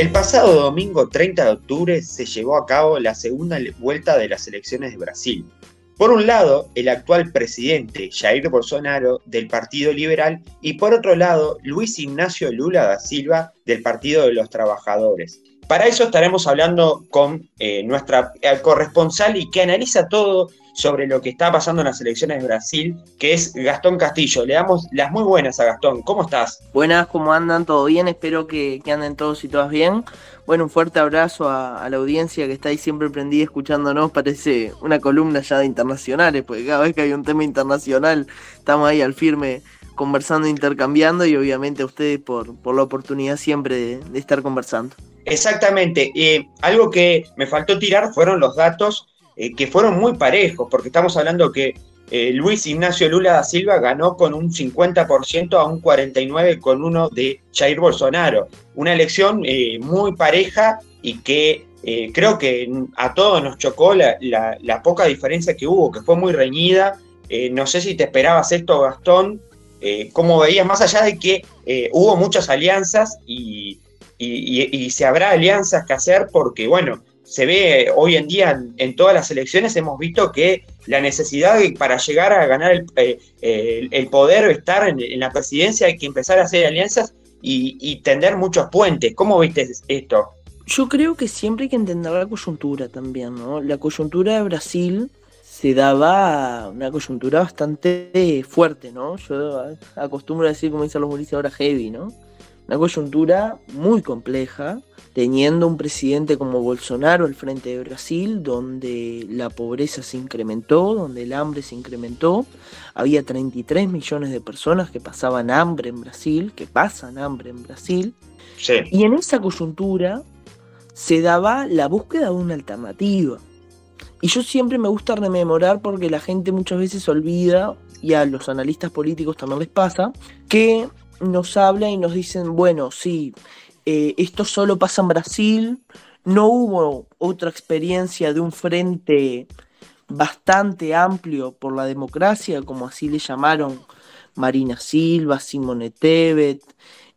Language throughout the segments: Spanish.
El pasado domingo 30 de octubre se llevó a cabo la segunda vuelta de las elecciones de Brasil. Por un lado, el actual presidente Jair Bolsonaro del Partido Liberal y por otro lado, Luis Ignacio Lula da Silva del Partido de los Trabajadores. Para eso estaremos hablando con eh, nuestra corresponsal y que analiza todo sobre lo que está pasando en las elecciones de Brasil, que es Gastón Castillo. Le damos las muy buenas a Gastón. ¿Cómo estás? Buenas, ¿cómo andan? ¿Todo bien? Espero que, anden todos y todas bien. Bueno, un fuerte abrazo a, la audiencia que está ahí siempre prendida escuchándonos. Parece una columna ya de internacionales, porque cada vez que hay un tema internacional estamos ahí al firme conversando, intercambiando y obviamente a ustedes por, por la oportunidad siempre de, estar conversando. Exactamente. Eh, algo que me faltó tirar fueron los datos eh, que fueron muy parejos, porque estamos hablando que eh, Luis Ignacio Lula da Silva ganó con un 50% a un 49% con uno de Jair Bolsonaro. Una elección eh, muy pareja y que creo que a todos nos chocó la, poca diferencia que hubo, que fue muy reñida. no sé si te esperabas esto, Gastón. ¿Cómo veías? Más allá de que hubo muchas alianzas y, y se habrá alianzas que hacer porque, bueno, se ve hoy en día en, todas las elecciones, hemos visto que la necesidad para llegar a ganar el, eh, poder o estar en, la presidencia hay que empezar a hacer alianzas y, tender muchos puentes. ¿Cómo viste esto? Yo creo que siempre hay que entender la coyuntura también, ¿no? La coyuntura de Brasil se daba una coyuntura bastante fuerte, ¿no? Yo acostumbro a decir, como dicen los Mauricio ahora, heavy, ¿no? Una coyuntura muy compleja, teniendo un presidente como Bolsonaro al frente de Brasil, donde la pobreza se incrementó, donde el hambre se incrementó. Había 33 millones de personas que pasaban hambre en Brasil, que pasan hambre en Brasil. Y en esa coyuntura se daba la búsqueda de una alternativa. Y yo siempre me gusta rememorar porque la gente muchas veces olvida, y a los analistas políticos también les pasa, que nos habla y nos dicen, bueno, sí, eh, esto solo pasa en Brasil, no hubo otra experiencia de un frente bastante amplio por la democracia, como así le llamaron Marina Silva, Simone Tebet,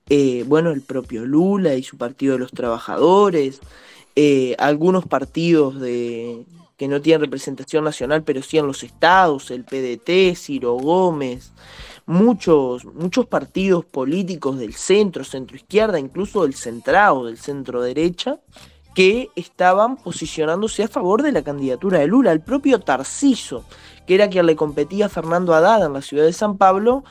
eh, bueno, el propio Lula y su Partido de los Trabajadores, eh, algunos partidos de, que no tienen representación nacional, pero sí en los estados, el PDT, Ciro Gómez, muchos, muchos partidos políticos del centro, centro izquierda, incluso del centrado, del centro derecha, que estaban posicionándose a favor de la candidatura de Lula. El propio Tarciso, que era quien le competía a Fernando Haddad en la ciudad de San Pablo,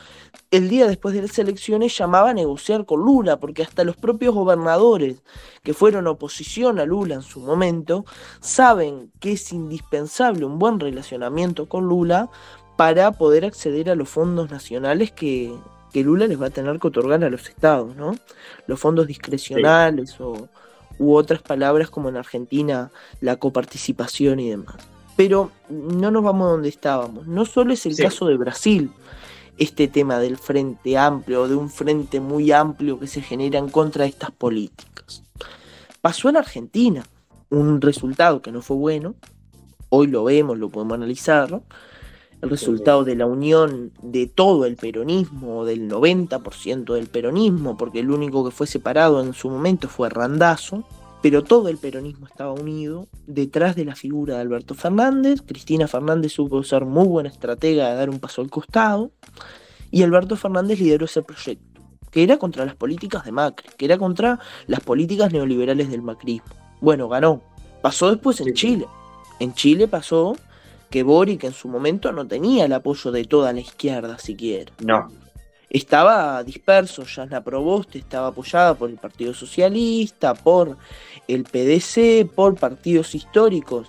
el día después de las elecciones llamaba a negociar con Lula, porque hasta los propios gobernadores que fueron oposición a Lula en su momento, saben que es indispensable un buen relacionamiento con Lula para poder acceder a los fondos nacionales que, Lula les va a tener que otorgar a los estados, ¿no? Los fondos discrecionales o, u otras palabras como en Argentina la coparticipación y demás. Pero no nos vamos donde estábamos. No solo es el caso de Brasil, este tema del frente amplio, o de un frente muy amplio que se genera en contra de estas políticas. Pasó en Argentina, un resultado que no fue bueno, hoy lo vemos, lo podemos analizar, el resultado de la unión de todo el peronismo, del 90% del peronismo, porque el único que fue separado en su momento fue Randazo, pero todo el peronismo estaba unido detrás de la figura de Alberto Fernández. Cristina Fernández supo ser muy buena estratega de dar un paso al costado, y Alberto Fernández lideró ese proyecto, que era contra las políticas de Macri, que era contra las políticas neoliberales del macrismo. Bueno, ganó. Pasó después en Chile. En Chile pasó que Boric en su momento no tenía el apoyo de toda la izquierda siquiera. No. Estaba disperso, Jasna Proboste estaba apoyada por el Partido Socialista, por el PDC, por partidos históricos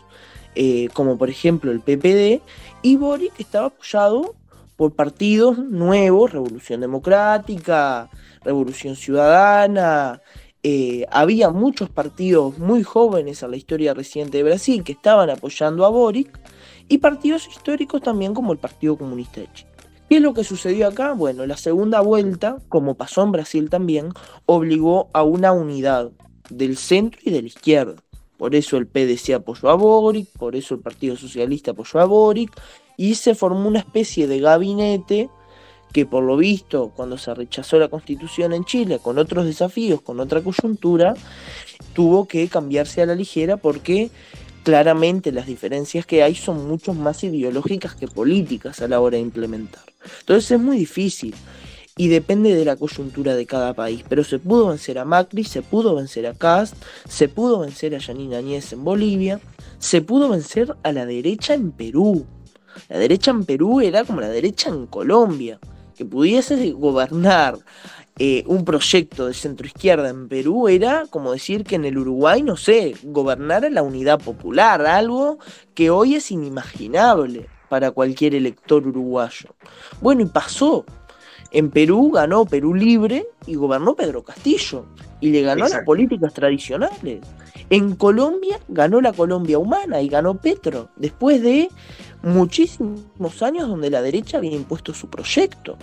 eh, como por ejemplo el PPD, y Boric estaba apoyado por partidos nuevos, Revolución Democrática, Revolución Ciudadana, eh, había muchos partidos muy jóvenes en la historia reciente de Brasil que estaban apoyando a Boric, y partidos históricos también como el Partido Comunista de Chile. ¿Qué es lo que sucedió acá? Bueno, la segunda vuelta, como pasó en Brasil también, obligó a una unidad del centro y de la izquierda. Por eso el PDC apoyó a Boric, por eso el Partido Socialista apoyó a Boric, y se formó una especie de gabinete que por lo visto, cuando se rechazó la constitución en Chile, con otros desafíos, con otra coyuntura, tuvo que cambiarse a la ligera porque claramente las diferencias que hay son mucho más ideológicas que políticas a la hora de implementar. Entonces es muy difícil y depende de la coyuntura de cada país. Pero se pudo vencer a Macri, se pudo vencer a Cast, se pudo vencer a Yanina Añez en Bolivia, se pudo vencer a la derecha en Perú. La derecha en Perú era como la derecha en Colombia que pudiese gobernar eh, un proyecto de centro izquierda en Perú era como decir que en el Uruguay, no sé, gobernara la unidad popular, algo que hoy es inimaginable para cualquier elector uruguayo. Bueno, y pasó. En Perú ganó Perú Libre y gobernó Pedro Castillo. Y le ganó a las políticas tradicionales. En Colombia ganó la Colombia humana y ganó Petro. Después de muchísimos años donde la derecha había impuesto su proyecto.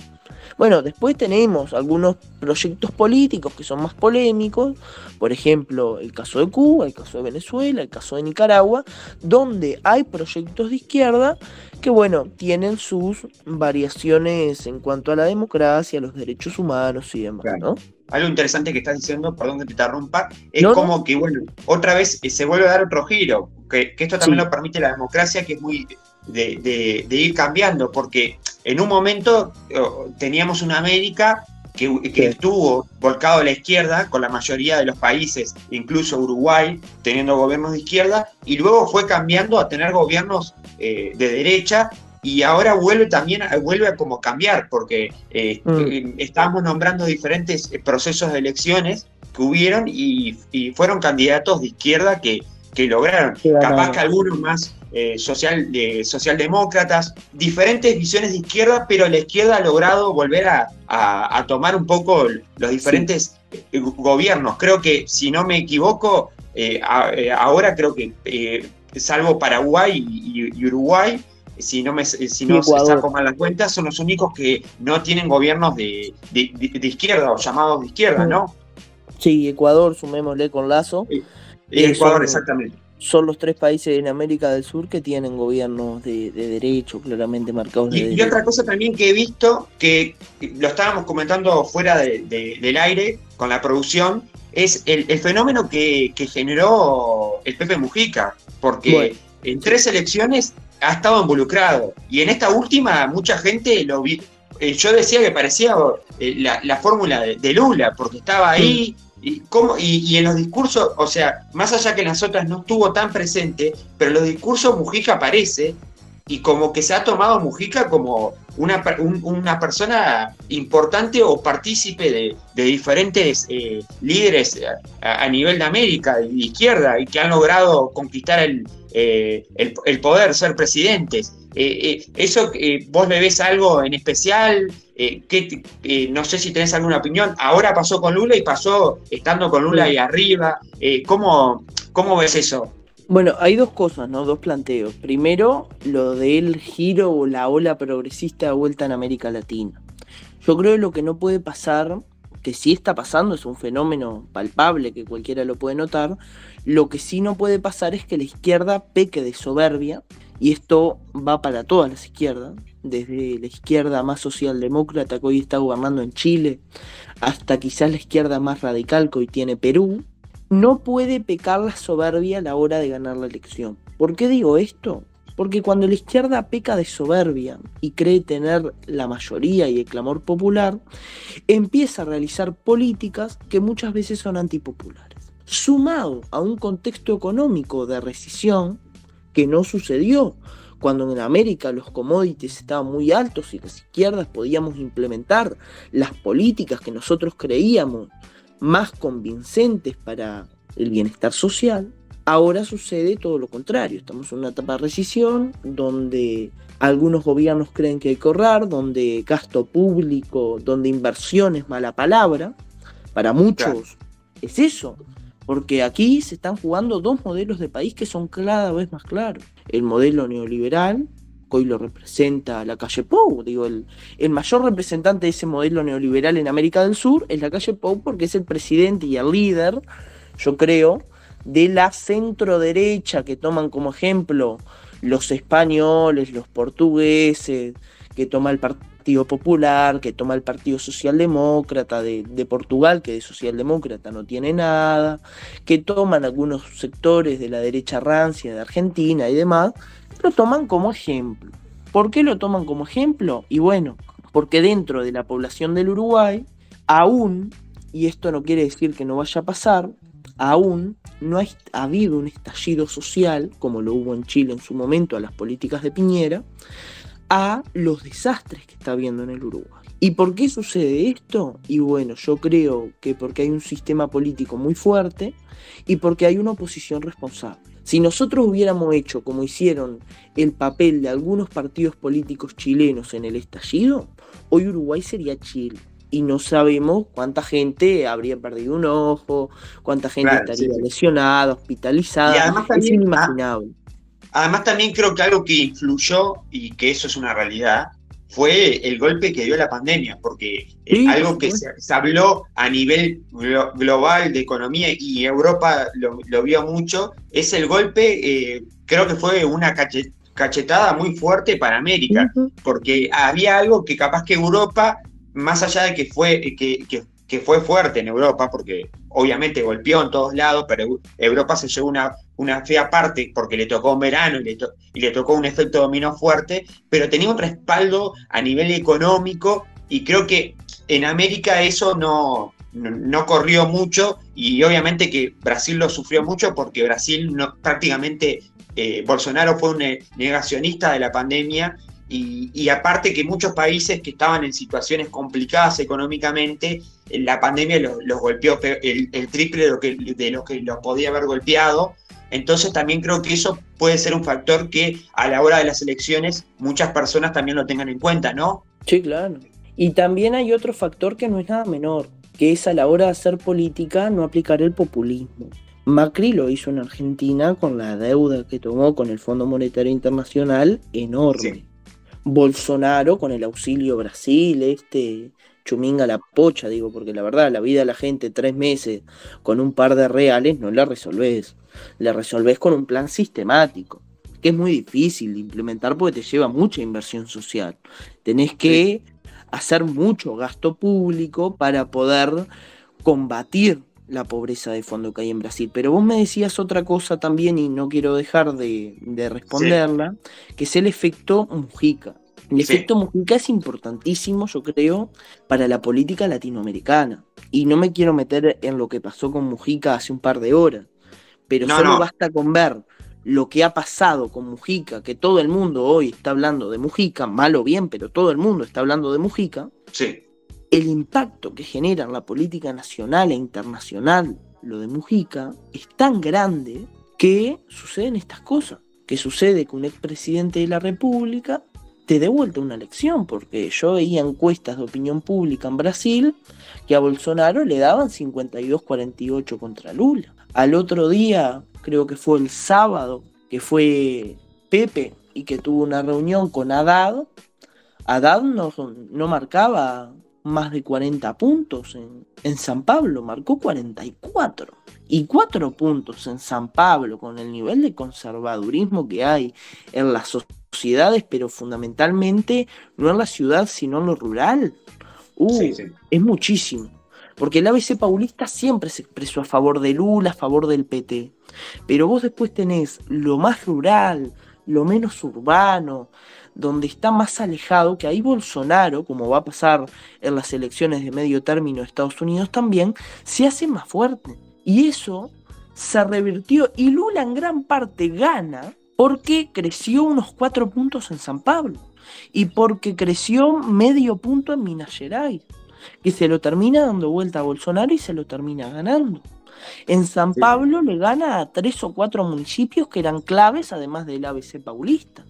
Bueno, después tenemos algunos proyectos políticos que son más polémicos, por ejemplo, el caso de Cuba, el caso de Venezuela, el caso de Nicaragua, donde hay proyectos de izquierda que, bueno, tienen sus variaciones en cuanto a la democracia, los derechos humanos y demás, ¿no? Algo interesante que estás diciendo, perdón que te interrumpa, es como que, bueno, otra vez eh, se vuelve a dar otro giro, que, esto también lo permite la democracia, que es muy de, ir cambiando, porque en un momento oh, teníamos una América que, estuvo volcado a la izquierda con la mayoría de los países, incluso Uruguay, teniendo gobiernos de izquierda, y luego fue cambiando a tener gobiernos eh, de derecha, y ahora vuelve también vuelve a como cambiar, porque eh, mm. eh, estábamos nombrando diferentes procesos de elecciones que hubieron y, fueron candidatos de izquierda que, que lograron. Capaz que algunos más eh, social, socialdemócratas, diferentes visiones de izquierda, pero la izquierda ha logrado volver a, tomar un poco los diferentes eh, gobiernos. Creo que, si no me equivoco, eh, ahora creo que, salvo Paraguay y, Uruguay, si no, me, si no saco mal las cuentas, son los únicos que no tienen gobiernos de, izquierda o llamados de izquierda, ¿no? Sí, Ecuador, sumémosle con Lazo. Ecuador, exactamente son los tres países en América del Sur que tienen gobiernos de, derecho claramente marcados. y, y, otra cosa también que he visto, que lo estábamos comentando fuera del aire con la producción, es el, fenómeno que, generó el Pepe Mujica, porque en tres elecciones ha estado involucrado y en esta última mucha gente lo vi. Eh, yo decía que parecía eh, la, fórmula de, Lula, porque estaba ahí. Y, cómo, y, en los discursos, o sea, más allá que las otras no estuvo tan presente, pero en los discursos Mujica aparece y como que se ha tomado Mujica como una, una persona importante o partícipe de, diferentes eh, líderes a, nivel de América, de izquierda, y que han logrado conquistar el, eh, el, poder, ser presidentes. Eh, ¿Eso vos le ves algo en especial? que, no sé si tenés alguna opinión. Ahora pasó con Lula y pasó estando con Lula ahí arriba. ¿cómo, ¿Cómo ves eso? Bueno, hay dos cosas, ¿no? Dos planteos. Primero, lo del giro o la ola progresista de vuelta en América Latina. Yo creo que lo que no puede pasar, que sí está pasando, es un fenómeno palpable que cualquiera lo puede notar, lo que sí no puede pasar es que la izquierda peque de soberbia, y esto va para todas las izquierdas, desde la izquierda más socialdemócrata que hoy está gobernando en Chile, hasta quizás la izquierda más radical que hoy tiene Perú, no puede pecar la soberbia a la hora de ganar la elección. ¿Por qué digo esto? Porque cuando la izquierda peca de soberbia y cree tener la mayoría y el clamor popular, empieza a realizar políticas que muchas veces son antipopulares. Sumado a un contexto económico de recesión que no sucedió cuando en América los commodities estaban muy altos y las izquierdas podíamos implementar las políticas que nosotros creíamos más convincentes para el bienestar social, ahora sucede todo lo contrario. Estamos en una etapa de recesión donde algunos gobiernos creen que hay que ahorrar, donde gasto público, donde inversión es mala palabra. Para muchos es eso, porque aquí se están jugando dos modelos de país que son cada vez más claros. El modelo neoliberal hoy lo representa la calle Pou. Digo, el, el, mayor representante de ese modelo neoliberal en América del Sur es la calle Pou porque es el presidente y el líder, yo creo, de la centro derecha que toman como ejemplo los españoles, los portugueses, que toma el Partido Popular, que toma el Partido Socialdemócrata de, de, Portugal, que de socialdemócrata no tiene nada, que toman algunos sectores de la derecha rancia de Argentina y demás, lo toman como ejemplo. ¿Por qué lo toman como ejemplo? Y bueno, porque dentro de la población del Uruguay, aún, y esto no quiere decir que no vaya a pasar, aún no ha habido un estallido social, como lo hubo en Chile en su momento a las políticas de Piñera, a los desastres que está habiendo en el Uruguay. ¿Y por qué sucede esto? Y bueno, yo creo que porque hay un sistema político muy fuerte y porque hay una oposición responsable. Si nosotros hubiéramos hecho como hicieron el papel de algunos partidos políticos chilenos en el estallido, hoy Uruguay sería Chile. Y no sabemos cuánta gente habría perdido un ojo, cuánta gente estaría lesionada, hospitalizada. Y además es inimaginable. Además también creo que algo que influyó, y que eso es una realidad, fue el golpe que dio la pandemia, porque eh, algo que se, habló a nivel global de economía y Europa lo, vio mucho, es el golpe, eh, creo que fue una cachetada muy fuerte para América, porque había algo que capaz que Europa, más allá de que fue, que, que que fue fuerte en Europa, porque obviamente golpeó en todos lados, pero Europa se llevó una, una fea parte porque le tocó un verano y le, tocó un efecto dominó fuerte, pero tenía un respaldo a nivel económico y creo que en América eso no, no, corrió mucho y obviamente que Brasil lo sufrió mucho porque Brasil prácticamente eh, Bolsonaro fue un negacionista de la pandemia y, aparte que muchos países que estaban en situaciones complicadas económicamente, la pandemia los, golpeó el, triple de lo, que, de lo que los podía haber golpeado. Entonces también creo que eso puede ser un factor que a la hora de las elecciones muchas personas también lo tengan en cuenta, ¿no? Sí, claro. Y también hay otro factor que no es nada menor, que es a la hora de hacer política no aplicar el populismo. Macri lo hizo en Argentina con la deuda que tomó con el Fondo Monetario Internacional enorme. Bolsonaro con el auxilio Brasil, este chuminga la pocha, digo, porque la verdad, la vida de la gente tres meses con un par de reales no la resolvés. La resolvés con un plan sistemático, que es muy difícil de implementar porque te lleva mucha inversión social. Tenés que hacer mucho gasto público para poder combatir la pobreza de fondo que hay en Brasil. Pero vos me decías otra cosa también y no quiero dejar de, responderla, que es el efecto Mujica. El efecto Mujica es importantísimo, yo creo, para la política latinoamericana. Y no me quiero meter en lo que pasó con Mujica hace un par de horas, pero solo basta con ver lo que ha pasado con Mujica, que todo el mundo hoy está hablando de Mujica, mal o bien, pero todo el mundo está hablando de Mujica. Sí el impacto que genera en la política nacional e internacional lo de Mujica es tan grande que suceden estas cosas. Que sucede que un expresidente de la República te dé vuelta una elección, porque yo veía encuestas de opinión pública en Brasil que a Bolsonaro le daban 52-48 contra Lula. Al otro día, creo que fue el sábado, que fue Pepe y que tuvo una reunión con Haddad, Haddad no, no marcaba más de 40 puntos en, en, San Pablo, marcó 44. Y 4 puntos en San Pablo, con el nivel de conservadurismo que hay en las sociedades, pero fundamentalmente no en la ciudad, sino en lo rural. Uh, es muchísimo. Porque el ABC paulista siempre se expresó a favor de Lula, a favor del PT. Pero vos después tenés lo más rural, lo menos urbano, donde está más alejado, que ahí Bolsonaro, como va a pasar en las elecciones de medio término de Estados Unidos también, se hace más fuerte. Y eso se revirtió y Lula en gran parte gana porque creció unos cuatro puntos en San Pablo y porque creció medio punto en Minas Gerais, que se lo termina dando vuelta a Bolsonaro y se lo termina ganando. En San Pablo le gana a tres o cuatro municipios que eran claves, además del ABC paulista.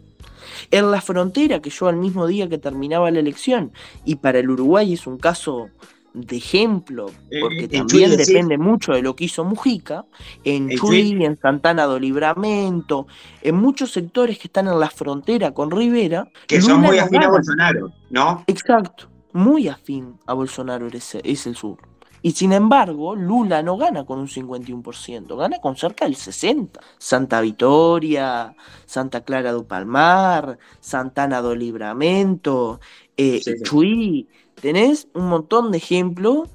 En la frontera, que yo al mismo día que terminaba la elección, y para el Uruguay es un caso de ejemplo, eh, porque también depende mucho de lo que hizo Mujica, en Chuy, en Santana do Libramento, en muchos sectores que están en la frontera con Rivera. Que son muy afín a Bolsonaro, ¿no? Exacto, muy afín a Bolsonaro es, es el sur. Y sin embargo, Lula no gana con un 51%, gana con cerca del 60%. Santa Vitoria, Santa Clara do Palmar, Santana do Libramento, eh, Chuy. Tenés un montón de ejemplos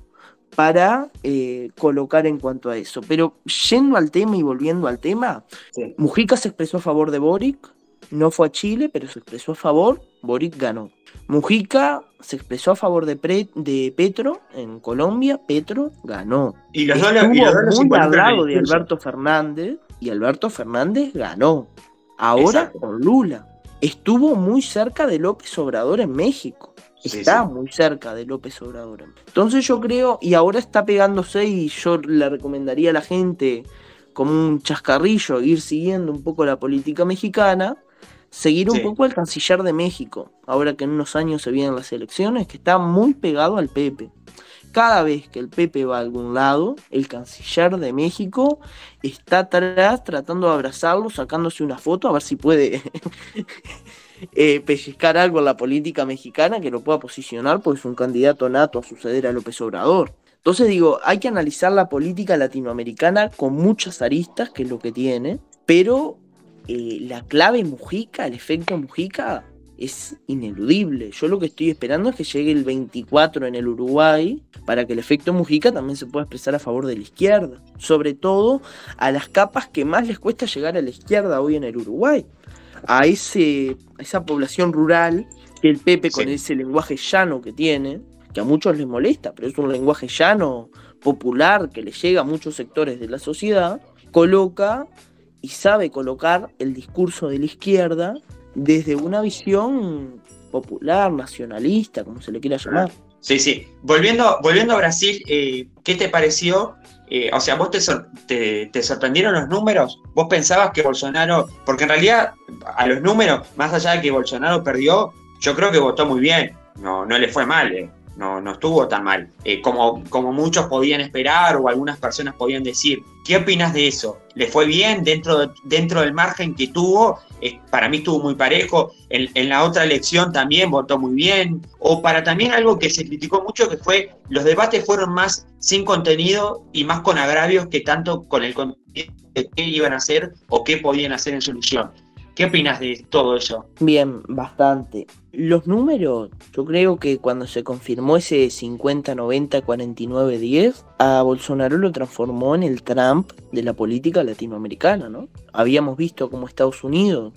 para eh, colocar en cuanto a eso. Pero yendo al tema y volviendo al tema, Mujica se expresó a favor de Boric, no fue a Chile, pero se expresó a favor, Boric ganó. Mujica se expresó a favor de, de Petro en Colombia, Petro ganó. Y los dos, muy al lado de Alberto Fernández y Alberto Fernández ganó. Ahora con Lula. Estuvo muy cerca de López Obrador en México. Está muy cerca de López Obrador. Entonces yo creo, y ahora está pegándose y yo le recomendaría a la gente como un chascarrillo ir siguiendo un poco la política mexicana seguir un poco al canciller de México, ahora que en unos años se vienen las elecciones, que está muy pegado al Pepe. Cada vez que el Pepe va a algún lado, el canciller de México está atrás tratando de abrazarlo, sacándose una foto, a ver si puede eh, pellizcar algo en la política mexicana que lo pueda posicionar, porque es un candidato nato a suceder a López Obrador. Entonces digo, hay que analizar la política latinoamericana con muchas aristas, que es lo que tiene, pero eh, la clave Mujica, el efecto Mujica, es ineludible. Yo lo que estoy esperando es que llegue el 24 en el Uruguay para que el efecto Mujica también se pueda expresar a favor de la izquierda. Sobre todo a las capas que más les cuesta llegar a la izquierda hoy en el Uruguay. A, ese, esa población rural que el Pepe con ese lenguaje llano que tiene, que a muchos les molesta, pero es un lenguaje llano, popular, que le llega a muchos sectores de la sociedad, coloca y sabe colocar el discurso de la izquierda desde una visión popular, nacionalista, como se le quiera llamar. Sí, sí. Volviendo, volviendo a Brasil, eh, ¿qué te pareció? Eh, o sea, ¿vos te, te, sorprendieron los números? ¿Vos pensabas que Bolsonaro, porque en realidad a los números, más allá de que Bolsonaro perdió, yo creo que votó muy bien, no, no le fue mal. Eh no, no estuvo tan mal, eh, como, como muchos podían esperar o algunas personas podían decir. ¿Qué opinas de eso? ¿Le fue bien dentro, dentro del margen que tuvo? Para mí estuvo muy parejo. En, en, la otra elección también votó muy bien. O para también algo que se criticó mucho, que fue los debates fueron más sin contenido y más con agravios que tanto con el contenido de qué iban a hacer o qué podían hacer en solución. ¿Qué opinas de todo eso? Bien, bastante. Los números, yo creo que cuando se confirmó ese 50, 90, 49, 10, a Bolsonaro lo transformó en el Trump de la política latinoamericana, ¿no? Habíamos visto como Estados Unidos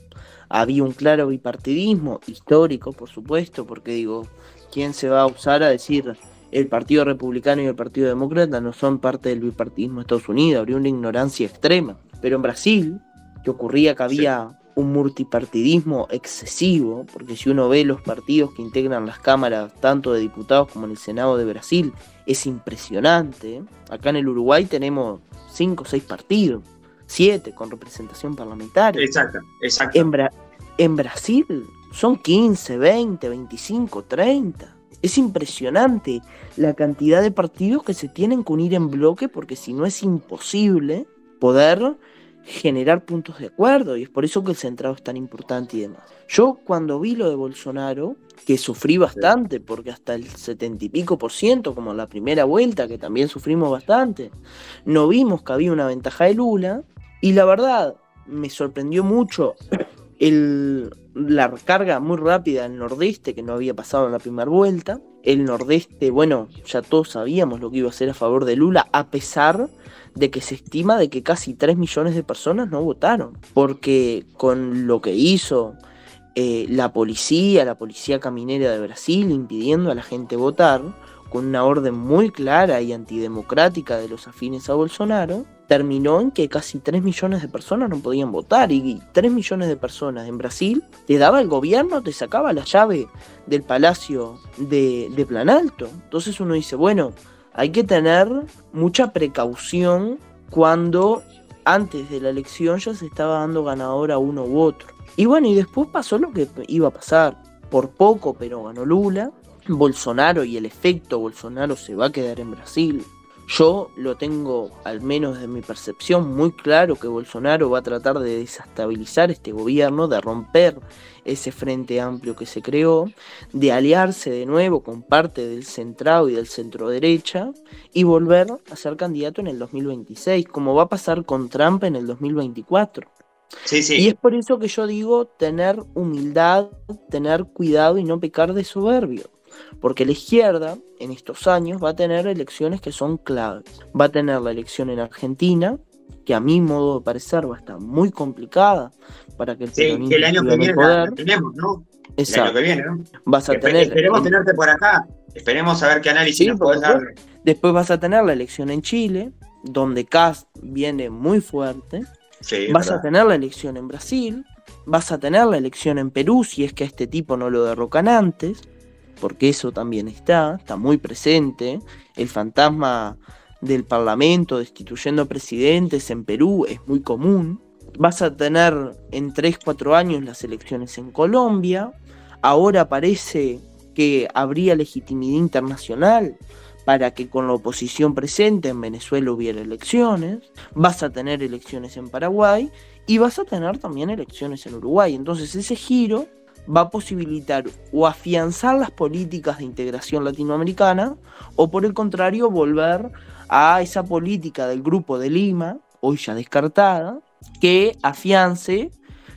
había un claro bipartidismo, histórico, por supuesto, porque digo, ¿quién se va a usar a decir el Partido Republicano y el Partido Demócrata no son parte del bipartidismo de Estados Unidos? Habría una ignorancia extrema. Pero en Brasil, que ocurría que había un multipartidismo excesivo, porque si uno ve los partidos que integran las cámaras, tanto de diputados como en el Senado de Brasil, es impresionante. Acá en el Uruguay tenemos cinco o seis partidos, siete con representación parlamentaria. Exacto, exacto. En, en Brasil son 15, 20, 25, 30. Es impresionante la cantidad de partidos que se tienen que unir en bloque porque si no es imposible poder generar puntos de acuerdo y es por eso que el centrado es tan importante y demás. Yo cuando vi lo de Bolsonaro, que sufrí bastante, porque hasta el setenta y pico por ciento, como la primera vuelta, que también sufrimos bastante, no vimos que había una ventaja de Lula, y la verdad me sorprendió mucho el, la carga muy rápida del nordeste que no había pasado en la primera vuelta. El nordeste, bueno, ya todos sabíamos lo que iba a hacer a favor de Lula, a pesar de que se estima de que casi 3 millones de personas no votaron, porque con lo que hizo eh, la policía, la policía caminera de Brasil, impidiendo a la gente votar, con una orden muy clara y antidemocrática de los afines a Bolsonaro, terminó en que casi 3 millones de personas no podían votar y 3 millones de personas en Brasil te daba el gobierno, te sacaba la llave del palacio de, de Planalto. Entonces uno dice, bueno, hay que tener mucha precaución cuando antes de la elección ya se estaba dando ganador a uno u otro. Y bueno, y después pasó lo que iba a pasar. Por poco, pero ganó Lula. Bolsonaro y el efecto Bolsonaro se va a quedar en Brasil. Yo lo tengo, al menos de mi percepción, muy claro que Bolsonaro va a tratar de desestabilizar este gobierno, de romper ese frente amplio que se creó, de aliarse de nuevo con parte del centrado y del centro derecha y volver a ser candidato en el 2026, como va a pasar con Trump en el 2024. Sí, sí. Y es por eso que yo digo tener humildad, tener cuidado y no pecar de soberbio. Porque la izquierda en estos años va a tener elecciones que son claves. Va a tener la elección en Argentina, que a mi modo de parecer va a estar muy complicada para que el sí, que el año que viene la, tenemos, ¿no? Exacto. El año que viene, ¿no? Vas a tener, esperemos tenerte por acá. Esperemos a ver qué análisis nos puedes dar. Después vas a tener la elección en Chile, donde Cast viene muy fuerte. Sí, vas a tener la elección en Brasil. Vas a tener la elección en Perú, si es que a este tipo no lo derrocan antes porque eso también está, está muy presente. El fantasma del Parlamento destituyendo presidentes en Perú es muy común. Vas a tener en 3-4 años las elecciones en Colombia. Ahora parece que habría legitimidad internacional para que con la oposición presente en Venezuela hubiera elecciones. Vas a tener elecciones en Paraguay y vas a tener también elecciones en Uruguay. Entonces ese giro va a posibilitar o afianzar las políticas de integración latinoamericana o por el contrario volver a esa política del grupo de Lima, hoy ya descartada, que afiance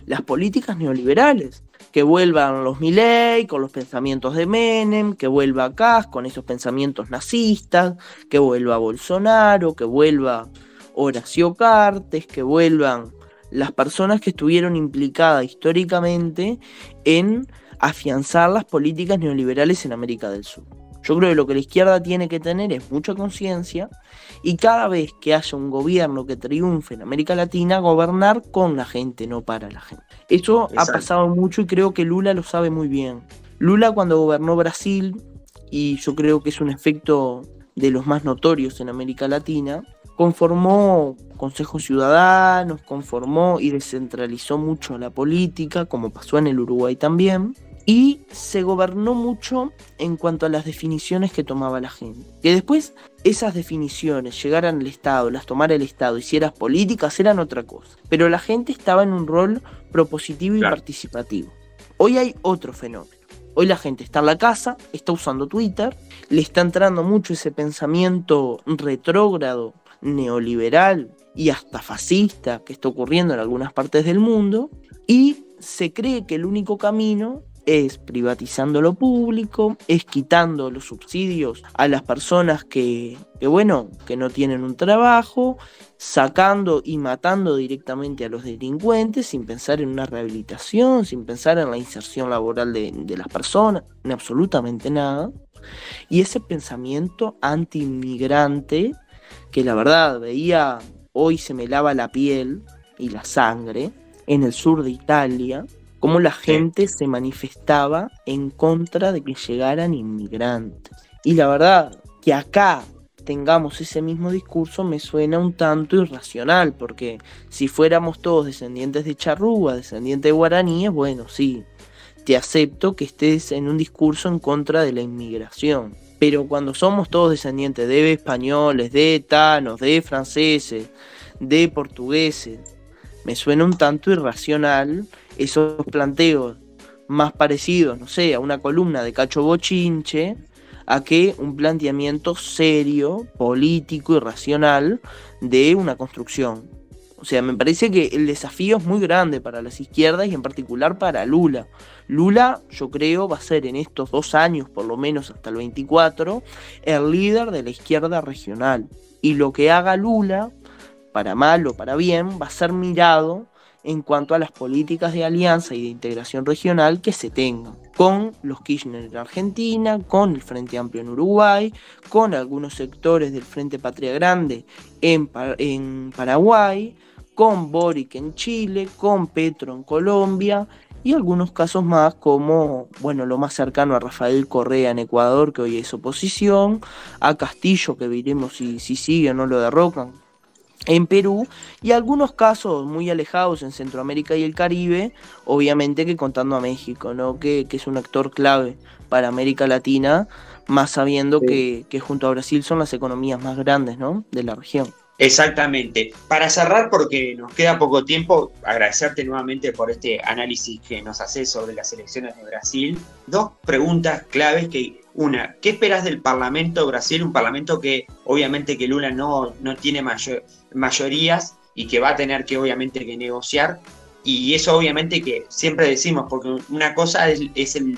las políticas neoliberales, que vuelvan los Milley con los pensamientos de Menem, que vuelva Kass con esos pensamientos nazistas, que vuelva Bolsonaro, que vuelva Horacio Cartes, que vuelvan las personas que estuvieron implicadas históricamente en afianzar las políticas neoliberales en América del Sur. Yo creo que lo que la izquierda tiene que tener es mucha conciencia y cada vez que haya un gobierno que triunfe en América Latina, gobernar con la gente, no para la gente. Eso ha pasado mucho y creo que Lula lo sabe muy bien. Lula cuando gobernó Brasil, y yo creo que es un efecto de los más notorios en América Latina, conformó consejos ciudadanos, conformó y descentralizó mucho la política, como pasó en el Uruguay también, y se gobernó mucho en cuanto a las definiciones que tomaba la gente. Que después esas definiciones llegaran al Estado, las tomara el Estado, hicieras políticas, eran otra cosa. Pero la gente estaba en un rol propositivo y participativo. Hoy hay otro fenómeno. Hoy la gente está en la casa, está usando Twitter, le está entrando mucho ese pensamiento retrógrado neoliberal y hasta fascista que está ocurriendo en algunas partes del mundo y se cree que el único camino es privatizando lo público, es quitando los subsidios a las personas que, bueno, que no tienen un trabajo, sacando y matando directamente a los delincuentes sin pensar en una rehabilitación, sin pensar en la inserción laboral de, de las personas, en absolutamente nada. Y ese pensamiento anti-inmigrante que la verdad veía, hoy se me lava la piel y la sangre, en el sur de Italia, cómo la gente se manifestaba en contra de que llegaran inmigrantes. Y la verdad, que acá tengamos ese mismo discurso me suena un tanto irracional, porque si fuéramos todos descendientes de charrúa, descendientes de guaraníes, bueno, sí, te acepto que estés en un discurso en contra de la inmigración pero cuando somos todos descendientes de españoles, de tanos, de franceses, de portugueses, me suena un tanto irracional esos planteos más parecidos, no sé, a una columna de Cacho Bochinche, a que un planteamiento serio, político y racional de una construcción. O sea, me parece que el desafío es muy grande para las izquierdas y en particular para Lula. Lula, yo creo, va a ser en estos dos años, por lo menos hasta el 24, el líder de la izquierda regional. Y lo que haga Lula, para mal o para bien, va a ser mirado en cuanto a las políticas de alianza y de integración regional que se tengan, con los Kirchner en Argentina, con el Frente Amplio en Uruguay, con algunos sectores del Frente Patria Grande en, en Paraguay, con Boric en Chile, con Petro en Colombia y algunos casos más como, bueno, lo más cercano a Rafael Correa en Ecuador, que hoy es oposición, a Castillo, que veremos si, si sigue o no lo derrocan en Perú, y algunos casos muy alejados en Centroamérica y el Caribe, obviamente que contando a México, ¿no? que, que es un actor clave para América Latina, más sabiendo que, que, junto a Brasil son las economías más grandes ¿no? de la región. Exactamente. Para cerrar, porque nos queda poco tiempo, agradecerte nuevamente por este análisis que nos haces sobre las elecciones de Brasil. Dos preguntas claves que, una, ¿qué esperas del Parlamento de Brasil? Un parlamento que obviamente que Lula no, no tiene mayorías y que va a tener que obviamente que negociar. Y eso obviamente que siempre decimos, porque una cosa es,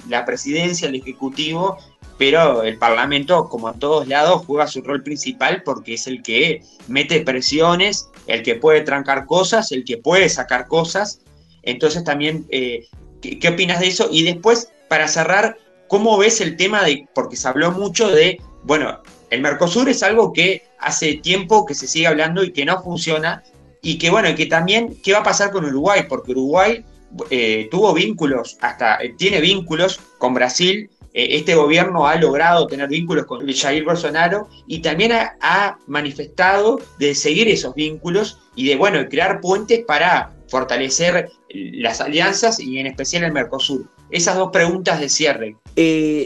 la presidencia, el Ejecutivo, pero el Parlamento, como en todos lados, juega su rol principal porque es el que mete presiones, el que puede trancar cosas, el que puede sacar cosas. Entonces también, eh, ¿qué, opinas de eso? Y después, para cerrar, ¿cómo ves el tema de, porque se habló mucho de, bueno, el Mercosur es algo que hace tiempo que se sigue hablando y que no funciona, y que bueno, que también, ¿qué va a pasar con Uruguay? Porque Uruguay eh, tuvo vínculos, hasta eh, tiene vínculos con Brasil eh, este gobierno ha logrado tener vínculos con Jair Bolsonaro y también ha, manifestado de seguir esos vínculos y de bueno crear puentes para fortalecer las alianzas y en especial el Mercosur. Esas dos preguntas de cierre.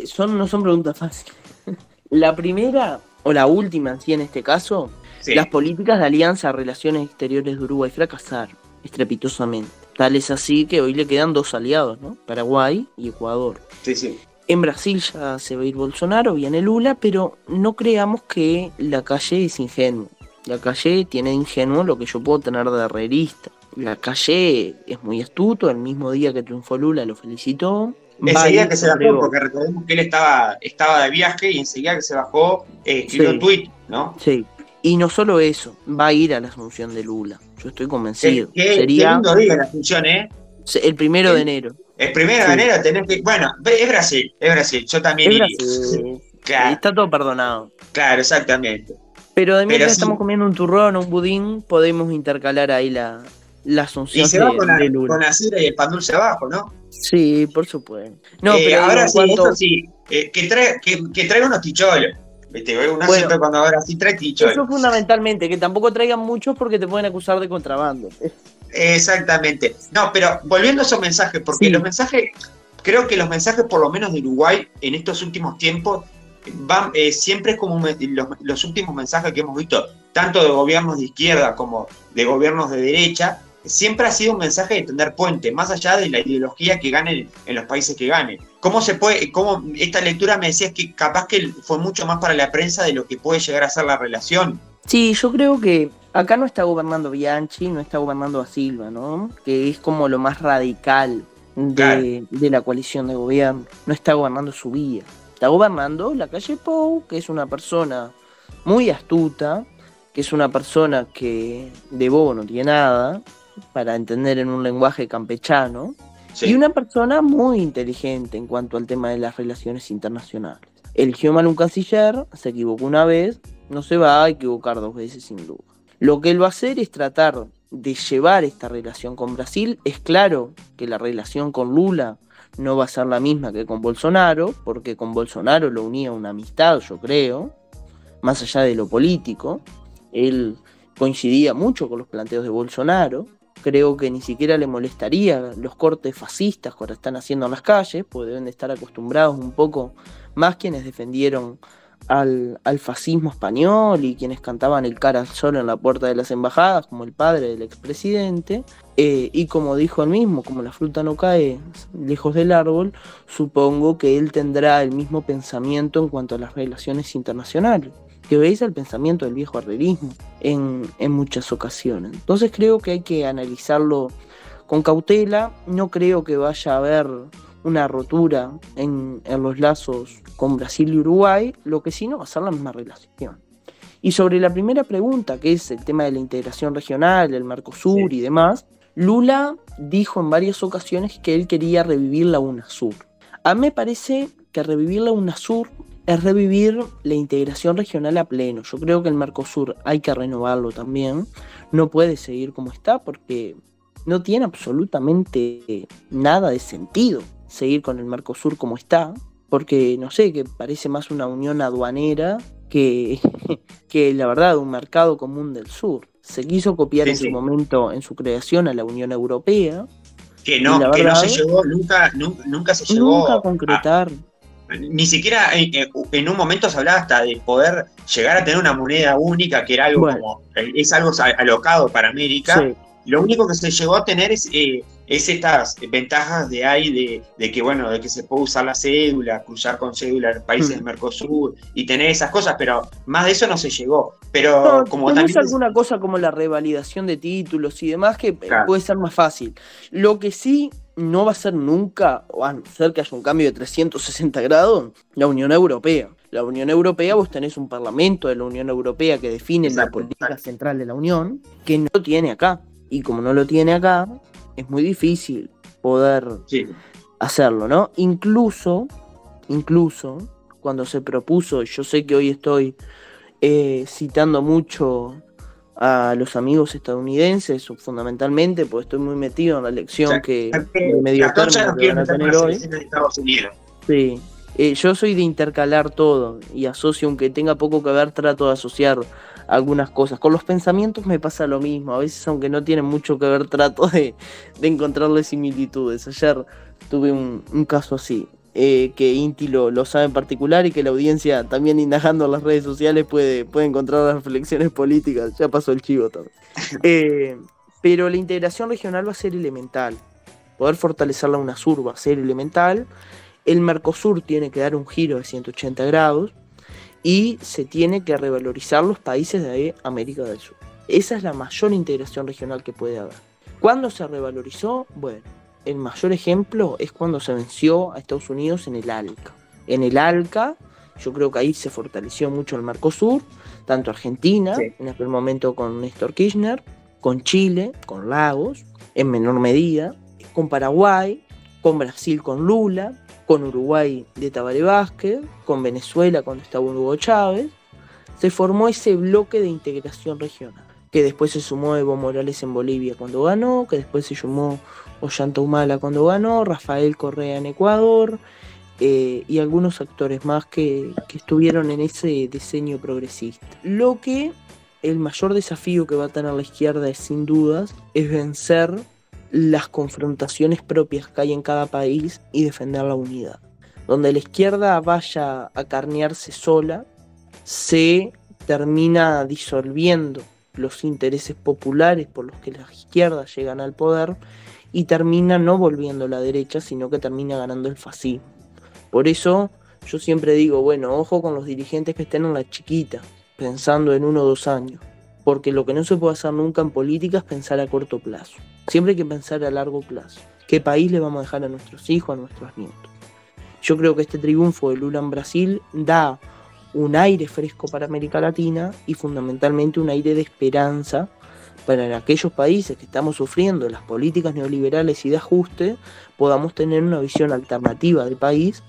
Son, no son preguntas fáciles. La primera, o la última sí en este caso, las políticas de alianza a relaciones exteriores de Uruguay fracasaron estrepitosamente. Tal es así que hoy le quedan dos aliados, ¿no? Paraguay y Ecuador. Sí, sí. En Brasil ya se va a ir Bolsonaro, viene Lula, pero no creamos que la calle es ingenua. La calle tiene ingenuo lo que yo puedo tener de herrerista. La calle es muy astuto, el mismo día que triunfó Lula lo felicitó. Enseguida que se bajó, porque recordemos que él estaba, estaba de viaje y enseguida que se bajó eh, escribió un tweet, ¿no? Sí. Y no solo eso, va a ir a la asunción de Lula. Yo estoy convencido. ¿Qué, Sería... día la asunción, ¿eh? El primero de enero. El primero de enero tenés que. Bueno, es Brasil, es Brasil. Yo también iría. Está todo perdonado. Claro, exactamente. Pero de mientras estamos comiendo un turrón o un budín, podemos intercalar ahí la, la asunción. Y se va con, la, con la y el pan dulce abajo, ¿no? Sí, por supuesto. No, eh, pero ahora sí, esto sí. Eh, que, trae, que, que traiga unos ticholos. ¿Viste? Uno siempre cuando ahora sí trae ticholos. Eso fundamentalmente, que tampoco traigan muchos porque te pueden acusar de contrabando. Exactamente. No, pero volviendo a esos mensajes, porque los mensajes, creo que los mensajes, por lo menos de Uruguay, en estos últimos tiempos, van eh, siempre es como los, últimos mensajes que hemos visto, tanto de gobiernos de izquierda como de gobiernos de derecha, siempre ha sido un mensaje de tener puente, más allá de la ideología que gane en los países que gane. ¿Cómo se puede, cómo esta lectura me decías que capaz que fue mucho más para la prensa de lo que puede llegar a ser la relación? Sí, yo creo que Acá no está gobernando Bianchi, no está gobernando a Silva, ¿no? Que es como lo más radical de, la coalición de gobierno. No está gobernando su vía. Está gobernando la calle Pou, que es una persona muy astuta, que es una persona que de bobo no tiene nada, para entender en un lenguaje campechano, y una persona muy inteligente en cuanto al tema de las relaciones internacionales. Eligió mal un canciller, se equivocó una vez, no se va a equivocar dos veces sin duda. Lo que él va a hacer es tratar de llevar esta relación con Brasil. Es claro que la relación con Lula no va a ser la misma que con Bolsonaro, porque con Bolsonaro lo unía una amistad, yo creo, más allá de lo político. Él coincidía mucho con los planteos de Bolsonaro. Creo que ni siquiera le molestaría los cortes fascistas que están haciendo en las calles, porque deben de estar acostumbrados un poco más quienes defendieron al, fascismo español y quienes cantaban el cara al sol en la puerta de las embajadas, como el padre del expresidente, eh, y como dijo él mismo, como la fruta no cae lejos del árbol, supongo que él tendrá el mismo pensamiento en cuanto a las relaciones internacionales, que veis el pensamiento del viejo arrerismo en, en muchas ocasiones. Entonces creo que hay que analizarlo con cautela, no creo que vaya a haber una rotura en, los lazos con Brasil y Uruguay, lo que sí no va a ser la misma relación. Y sobre la primera pregunta, que es el tema de la integración regional, el Mercosur y demás, Lula dijo en varias ocasiones que él quería revivir la UNASUR. A mí me parece que revivir la UNASUR es revivir la integración regional a pleno. Yo creo que el Mercosur hay que renovarlo también. No puede seguir como está porque no tiene absolutamente nada de sentido seguir con el Mercosur como está, porque no sé, que parece más una unión aduanera que, que la verdad un mercado común del sur. Se quiso copiar en su momento, en su creación, a la Unión Europea. Que no, que no se llegó, nunca, nunca, se llegó. Nunca a concretar. Ni siquiera en, un momento se hablaba hasta de poder llegar a tener una moneda única, que era algo como, es algo alocado para América. Lo único que se llegó a tener es, eh, es estas ventajas de ahí de, que, bueno, de que se puede usar la cédula, cruzar con cédula en países del mm. Mercosur y tener esas cosas, pero más de eso no se llegó. Pero como también... alguna cosa como la revalidación de títulos y demás que puede ser más fácil. Lo que sí no va a ser nunca, o a no ser que haya un cambio de 360 grados, la Unión Europea. La Unión Europea, vos tenés un parlamento de la Unión Europea que define la política central de la Unión, que no lo tiene acá. Y como no lo tiene acá, es muy difícil poder hacerlo, ¿no? Incluso, incluso, cuando se propuso, yo sé que hoy estoy eh, citando mucho a los amigos estadounidenses, fundamentalmente, porque estoy muy metido en la elección que de medio término que van a tener hoy. Sí, eh, yo soy de intercalar todo y asocio, aunque tenga poco que ver, trato de asociar algunas cosas. Con los pensamientos me pasa lo mismo, a veces aunque no tienen mucho que ver, trato de, encontrarle similitudes. Ayer tuve un, caso así. Eh, que Inti lo, sabe en particular y que la audiencia también indagando en las redes sociales puede, puede encontrar las reflexiones políticas. Ya pasó el chivo todo. Eh, pero la integración regional va a ser elemental. Poder fortalecer la UNASUR va a ser elemental el Mercosur tiene que dar un giro de 180 grados y se tiene que revalorizar los países de América del Sur. Esa es la mayor integración regional que puede haber. ¿Cuándo se revalorizó? Bueno, el mayor ejemplo es cuando se venció a Estados Unidos en el ALCA. En el ALCA, yo creo que ahí se fortaleció mucho el Mercosur, tanto Argentina, en aquel momento con Néstor Kirchner, con Chile, con Lagos, en menor medida, con Paraguay, con Brasil con Lula, con Uruguay de Tabaré Vázquez, con Venezuela cuando estaba Hugo Chávez, se formó ese bloque de integración regional, que después se sumó Evo Morales en Bolivia cuando ganó, que después se sumó Ollanta Humala cuando ganó, Rafael Correa en Ecuador, eh, y algunos actores más que, que estuvieron en ese diseño progresista. Lo que el mayor desafío que va a tener la izquierda es sin dudas es vencer las confrontaciones propias que hay en cada país y defender la unidad. Donde la izquierda vaya a carnearse sola, se termina disolviendo los intereses populares por los que las izquierdas llegan al poder y termina no volviendo la derecha, sino que termina ganando el fascismo. Por eso yo siempre digo, bueno, ojo con los dirigentes que estén en la chiquita, pensando en uno o dos años, porque lo que no se puede hacer nunca en política es pensar a corto plazo. Siempre hay que pensar a largo plazo. ¿Qué país le vamos a dejar a nuestros hijos, a nuestros nietos? Yo creo que este triunfo de Lula en Brasil da un aire fresco para América Latina y fundamentalmente un aire de esperanza para aquellos países que estamos sufriendo las políticas neoliberales y de ajuste, podamos tener una visión alternativa del país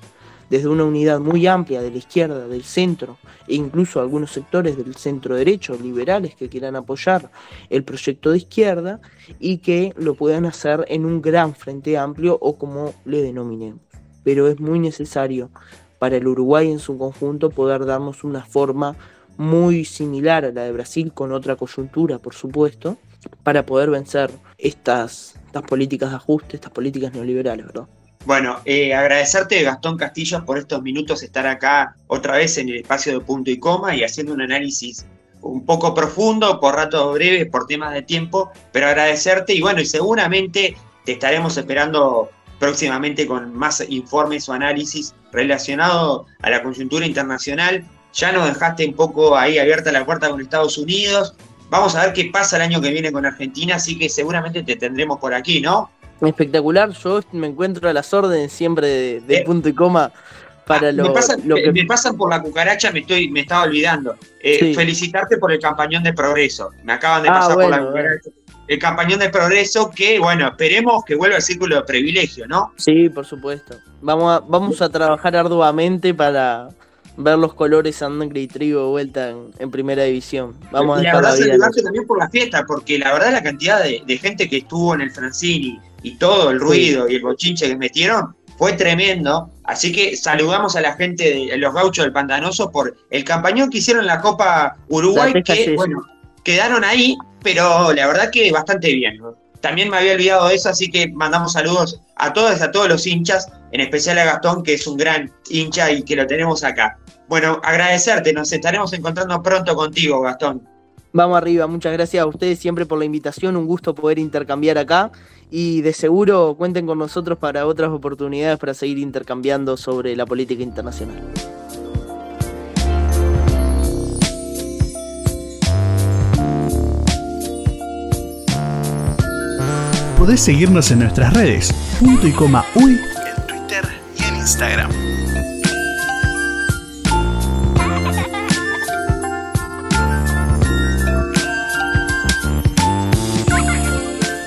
desde una unidad muy amplia de la izquierda, del centro e incluso algunos sectores del centro derecho, liberales que quieran apoyar el proyecto de izquierda y que lo puedan hacer en un gran frente amplio o como le denominemos. Pero es muy necesario para el Uruguay en su conjunto poder darnos una forma muy similar a la de Brasil, con otra coyuntura, por supuesto, para poder vencer estas, estas políticas de ajuste, estas políticas neoliberales, ¿verdad? Bueno, eh, agradecerte, Gastón Castillo, por estos minutos estar acá otra vez en el espacio de punto y coma y haciendo un análisis un poco profundo, por rato breve, por temas de tiempo, pero agradecerte y bueno, y seguramente te estaremos esperando próximamente con más informes o análisis relacionado a la coyuntura internacional. Ya nos dejaste un poco ahí abierta la puerta con Estados Unidos. Vamos a ver qué pasa el año que viene con Argentina, así que seguramente te tendremos por aquí, ¿no? espectacular. Yo me encuentro a las órdenes siempre de, eh, punto y coma para ah, lo, me pasan, que... me pasan por la cucaracha, me estoy me estaba olvidando. Eh, felicitarte por el campañón de progreso. Me acaban de ah, pasar por la cucaracha. El campañón de progreso que, bueno, esperemos que vuelva al círculo de privilegio, ¿no? Sí, por supuesto. Vamos a, vamos a trabajar arduamente para, ver los colores sangre y trigo de vuelta en, primera división. Vamos a dejar la vida. también por la fiesta, porque la verdad la cantidad de, de, gente que estuvo en el Francini y todo el ruido y el bochinche que metieron fue tremendo. Así que saludamos a la gente de los gauchos del Pantanoso por el campañón que hicieron en la Copa Uruguay, que bueno, quedaron ahí, pero la verdad que bastante bien. También me había olvidado de eso, así que mandamos saludos a todos, a todos los hinchas, en especial a Gastón, que es un gran hincha y que lo tenemos acá. Bueno, agradecerte, nos estaremos encontrando pronto contigo, Gastón. Vamos arriba, muchas gracias a ustedes siempre por la invitación, un gusto poder intercambiar acá y de seguro cuenten con nosotros para otras oportunidades para seguir intercambiando sobre la política internacional. Podés seguirnos en nuestras redes, punto y coma uy, en Twitter y en Instagram.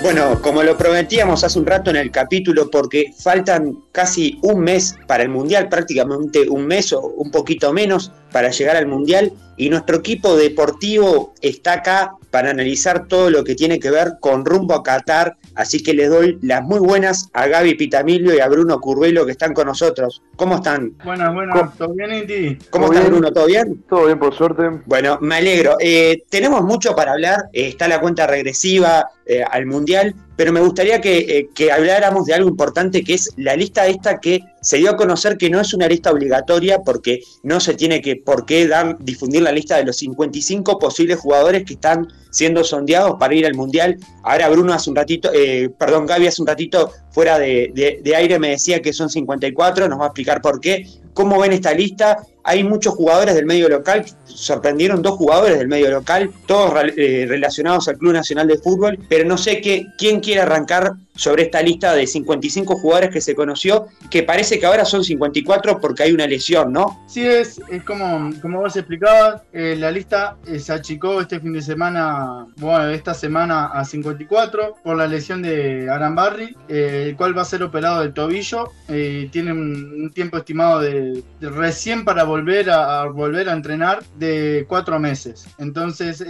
Bueno, como lo prometíamos hace un rato en el capítulo, porque faltan casi un mes para el Mundial, prácticamente un mes o un poquito menos para llegar al Mundial, y nuestro equipo deportivo está acá para analizar todo lo que tiene que ver con rumbo a Qatar, así que le doy las muy buenas a Gaby Pitamilio y a Bruno Curvelo que están con nosotros. ¿Cómo están? Buenas, buenas, ¿todo bien, Inti? ¿Cómo estás, Bruno? ¿Todo bien? Todo bien, por suerte. Bueno, me alegro. Eh, tenemos mucho para hablar, eh, está la cuenta regresiva eh, al Mundial, pero me gustaría que, que habláramos de algo importante que es la lista esta que se dio a conocer que no es una lista obligatoria porque no se tiene que por qué dar, difundir la lista de los 55 posibles jugadores que están siendo sondeados para ir al Mundial. Ahora Bruno hace un ratito, eh, perdón, Gaby hace un ratito fuera de, de, aire me decía que son 54, nos va a explicar por qué. ¿Cómo ven esta lista? Hay muchos jugadores del medio local, sorprendieron dos jugadores del medio local, todos eh, relacionados al Club Nacional de Fútbol, pero no sé qué, quién quiere arrancar sobre esta lista de 55 jugadores que se conoció, que parece que ahora son 54 porque hay una lesión, ¿no? Sí, es, es como, como vos explicabas, eh, la lista eh, se achicó este fin de semana, bueno, esta semana a 54 por la lesión de Arambarri, eh, el cual va a ser operado del tobillo, tiene un, tiempo estimado de, recién para volver a, volver a entrenar de cuatro meses, entonces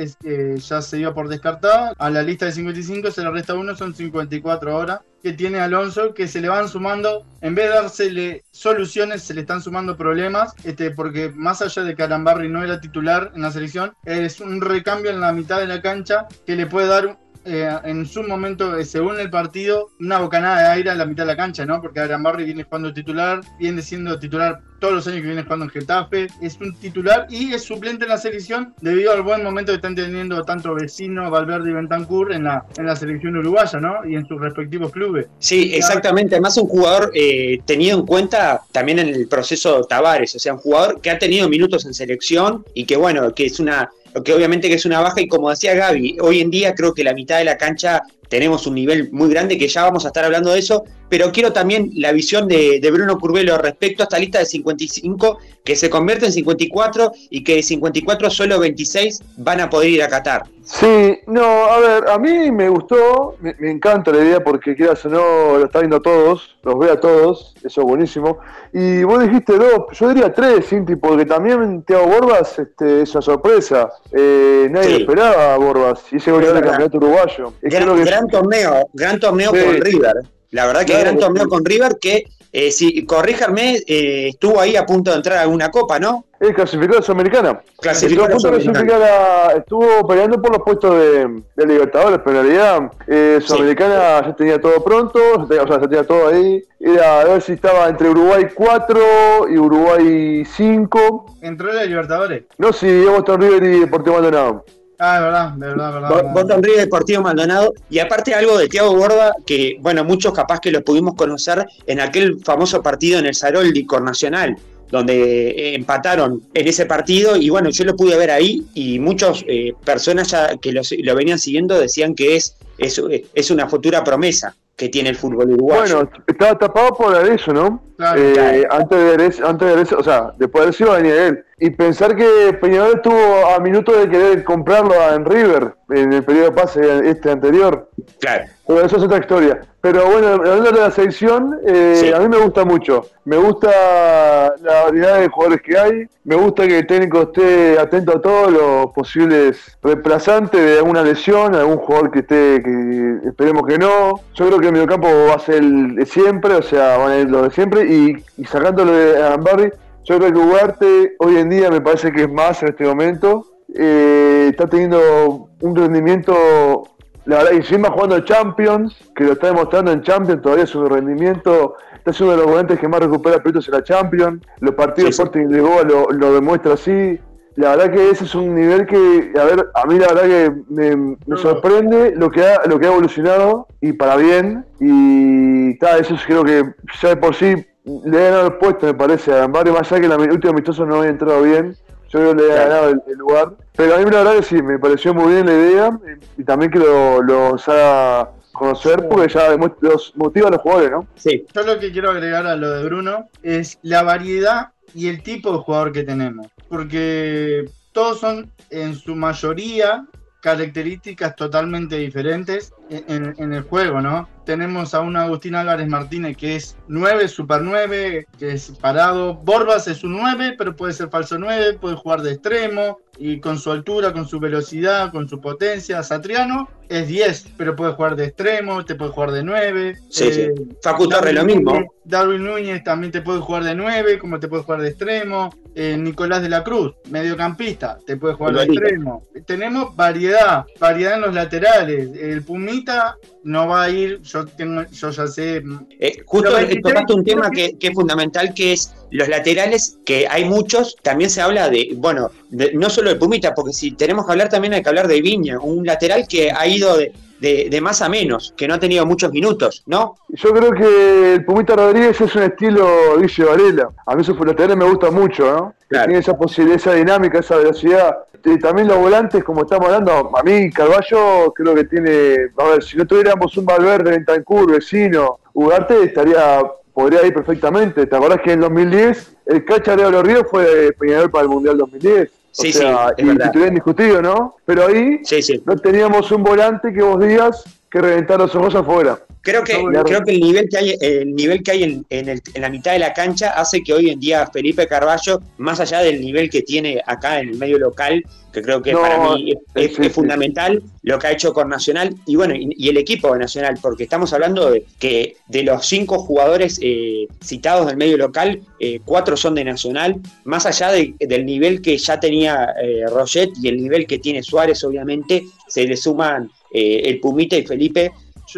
ya se dio por descartada, a la lista de 55 se le resta uno, son 54 ahora que tiene Alonso, que se le van sumando, en vez de dársele soluciones, se le están sumando problemas, este, porque más allá de que Arambarri no era titular en la selección, es un recambio en la mitad de la cancha que le puede dar eh, en su momento, eh, según el partido, una bocanada de aire a la mitad de la cancha, ¿no? Porque Arambarri viene jugando titular, viene siendo titular todos los años que viene jugando en Getafe, es un titular y es suplente en la selección debido al buen momento que están teniendo tanto Vecino, Valverde y Bentancur en la, en la selección uruguaya, ¿no? Y en sus respectivos clubes. Sí, exactamente. Además, un jugador eh, tenido en cuenta también en el proceso Tavares, o sea, un jugador que ha tenido minutos en selección y que, bueno, que es una que obviamente que es una baja y como decía Gaby, hoy en día creo que la mitad de la cancha tenemos un nivel muy grande que ya vamos a estar hablando de eso, pero quiero también la visión de, Bruno Curvelo respecto a esta lista de 55 que se convierte en 54 y que de 54 solo 26 van a poder ir a Qatar. Sí, no, a ver, a mí me gustó, me, encanta la idea porque quieras o no, lo está viendo todos, los ve a todos, eso es buenísimo. Y vos dijiste dos, yo diría tres, Cinti, porque también Thiago Borbas este, es una sorpresa. Eh, nadie lo esperaba a Borbas y ese goleador del campeonato uruguayo. gran, torneo, gran torneo con River. La verdad que gran torneo con River que, eh, si corríjame, eh, estuvo ahí a punto de entrar a alguna copa, ¿no? Es clasificó a Sudamericana. Clasificó a Sudamericana. Estuvo peleando por los puestos de, de Libertadores, pero en realidad eh, Sudamericana ya tenía todo pronto, o sea, ya tenía todo ahí. Era a ver si estaba entre Uruguay 4 y Uruguay 5. ¿Entró en la Libertadores? No, sí, hemos River y Deportivo Maldonado. Ah, de verdad, de verdad, de verdad. Botón Deportivo Maldonado. Y aparte algo de Tiago Borda, que, bueno, muchos capaz que lo pudimos conocer en aquel famoso partido en el Saroldi con Nacional, donde eh, empataron en ese partido. Y bueno, yo lo pude ver ahí y muchas eh, personas ya que lo, lo, venían siguiendo decían que es, es, es una futura promesa que tiene el fútbol uruguayo. Bueno, estaba tapado por eso, ¿no? Eh, antes de ver eso, antes de o sea, después de eso venía él. Y pensar que Peñarol estuvo a minutos de querer comprarlo en River en el periodo de pase este anterior. Claro. Pero eso es otra historia. Pero bueno, hablando de la selección, eh, a mí me gusta mucho. Me gusta la variedad de jugadores que hay. Me gusta que el técnico esté atento a todos los posibles reemplazantes de alguna lesión, algún jugador que esté, que esperemos que no. Yo creo que el mediocampo va a ser el de siempre, o sea, van a ir lo de siempre. Y, y sacándolo de Ambarri, yo creo que Ugarte hoy en día me parece que es más en este momento. Eh, está teniendo un rendimiento la verdad, y encima jugando Champions, que lo está demostrando en Champions, todavía su rendimiento, está siendo uno de los volantes que más recupera proyectos en la Champions, los partidos sí, Sporting Lisboa lo, lo demuestra así, la verdad que ese es un nivel que, a ver, a mí la verdad que me, me sorprende lo que, ha, lo que ha evolucionado y para bien. Y tal, eso creo que ya de por sí le ha ganado el puesto, me parece, a Mario, más allá que la última amistoso no había entrado bien. Yo creo que le ha ganado el, el, lugar. Pero a mí la verdad que sí, me pareció muy bien la idea y, y también que lo, los haga conocer porque ya los motiva a los jugadores, ¿no? Sí. Yo lo que quiero agregar a lo de Bruno es la variedad y el tipo de jugador que tenemos. Porque todos son en su mayoría características totalmente diferentes en, el juego, ¿no? Tenemos a un Agustín Álvarez Martínez que es 9, super 9, que es parado. Borbas es un 9, pero puede ser falso 9, puede jugar de extremo y con su altura, con su velocidad, con su potencia. Satriano es 10, pero puede jugar de extremo, te puede jugar de 9. Sí, eh, sí. Facu Torre lo mismo. Darwin Núñez también te puede jugar de 9, como te puede jugar de extremo. Eh, Nicolás de la Cruz, mediocampista, te puede jugar de extremo. Tenemos variedad, variedad en los laterales. El Pumita no va a ir, yo, tengo, yo ya sé. Eh, justo tocaste un tema que, que, es fundamental, que es los laterales, que hay muchos, también se habla de, bueno, de, no solo de Pumita, porque si tenemos que hablar también hay que hablar de Viña, un lateral que ha ido de, de, de, más a menos, que no ha tenido muchos minutos, ¿no? Yo creo que el Pumita Rodríguez es un estilo Guille Varela. A mí esos laterales me gusta mucho, ¿no? Claro. Tiene esa posibilidad, esa dinámica, esa velocidad. Y también los volantes, como estamos hablando, a mí Carballo creo que tiene, a ver, si no tuviéramos un Valverde, Bentancur, vecino, Ugarte estaría, podría ir perfectamente. ¿Te acordás que en 2010 el Cachareo de los Ríos fue Peñarol para el Mundial 2010? O sí, sea, sí, y tuvieran discutido, ¿no? Pero ahí sí, sí. no teníamos un volante que vos digas que reventar los ojos afuera. Creo que, no, creo que el nivel que hay, el nivel que hay en, en, el, en, la mitad de la cancha hace que hoy en día Felipe Carballo, más allá del nivel que tiene acá en el medio local, que creo que no, para mí es, sí, es fundamental lo que ha hecho con Nacional y bueno, y, y, el equipo de Nacional, porque estamos hablando de que de los cinco jugadores eh, citados del medio local, eh, cuatro son de Nacional, más allá de, del nivel que ya tenía eh, Roget y el nivel que tiene Suárez, obviamente, se le suman eh, el Pumita y Felipe.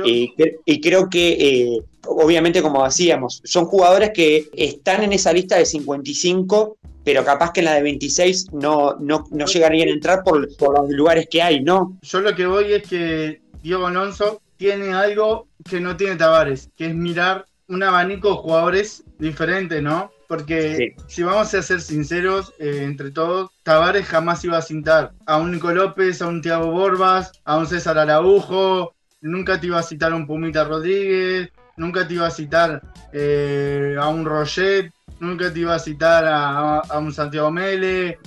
Y, y, creo que, eh, obviamente, como decíamos, son jugadores que están en esa lista de 55, pero capaz que en la de 26 no, no, no llegarían a entrar por, por los lugares que hay, ¿no? Yo lo que voy es que Diego Alonso tiene algo que no tiene Tavares, que es mirar un abanico de jugadores diferente, ¿no? Porque sí. si vamos a ser sinceros, eh, entre todos, Tavares jamás iba a cintar a un Nico López, a un Thiago Borbas, a un César Araujo, nunca te iba a citar a un Pumita Rodríguez, nunca te iba a citar eh, a un Roget, nunca te iba a citar a, a un Santiago Mele,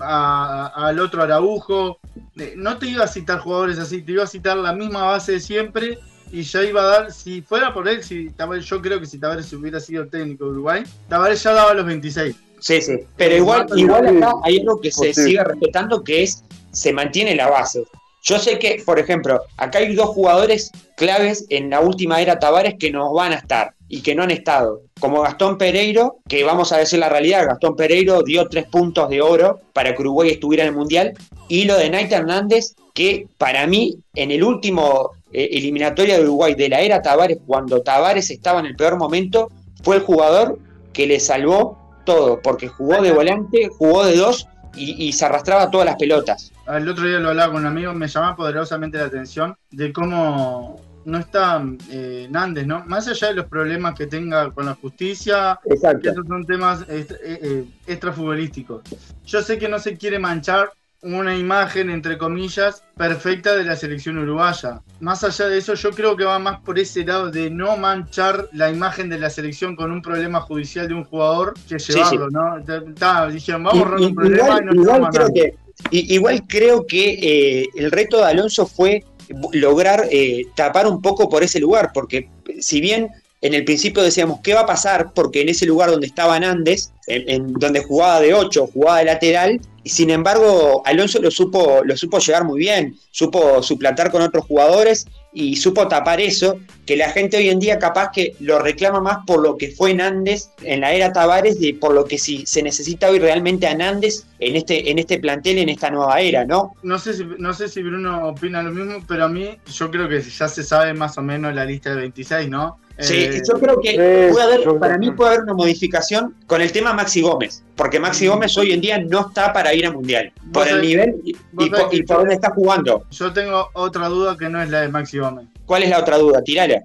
al otro Araujo. Eh, no te iba a citar jugadores así, te iba a citar la misma base de siempre y ya iba a dar, si fuera por él, si Tavares, yo creo que si Tavares hubiera sido técnico de Uruguay, Tavares ya daba los 26. Sí, sí, pero igual, igual acá hay algo que se sigue respetando que es, se mantiene la base. Yo sé que, por ejemplo, acá hay dos jugadores claves en la última era Tavares que no van a estar y que no han estado. Como Gastón Pereiro, que vamos a decir la realidad, Gastón Pereiro dio tres puntos de oro para que Uruguay estuviera en el Mundial. Y lo de Naita Hernández, que para mí, en el último eh, eliminatoria de Uruguay de la era Tavares, cuando Tavares estaba en el peor momento, fue el jugador que le salvó todo, porque jugó de volante, jugó de dos y, y, se arrastraba todas las pelotas. El otro día lo hablaba con un amigo, me llama poderosamente la atención de cómo no está eh, Nández, ¿no? Más allá de los problemas que tenga con la justicia, Exacto. esos son temas extra, eh, extrafutbolísticos. Yo sé que no se quiere manchar una imagen, entre comillas, perfecta de la selección uruguaya. Más allá de eso, yo creo que va más por ese lado de no manchar la imagen de la selección con un problema judicial de un jugador que llevarlo, sí, sí. ¿no? Dijeron, vamos a un problema igual, y no igual creo que, igual creo que eh, el reto de Alonso fue lograr eh, tapar un poco por ese lugar, porque si bien en el principio decíamos qué va a pasar, porque en ese lugar donde estaba Nández, en, en donde jugaba de 8, jugaba de lateral, sin embargo, Alonso lo supo, lo supo llegar muy bien, supo suplantar con otros jugadores y supo tapar eso, que la gente hoy en día capaz que lo reclama más por lo que fue Nández en la era Tavares, de por lo que si se necesita hoy realmente a Nández en este, en este plantel, en esta nueva era, ¿no? No sé, si, no sé si Bruno opina lo mismo, pero a mí yo creo que ya se sabe más o menos la lista de 26, ¿no? Sí, eh, yo creo que puede haber, para mí puede haber una modificación con el tema Maxi Gómez, porque Maxi Gómez hoy en día no está para ir a Mundial, por el nivel y, por, dónde está jugando. Yo tengo otra duda que no es la de Maxi Gómez. ¿Cuál es la otra duda? Tirala.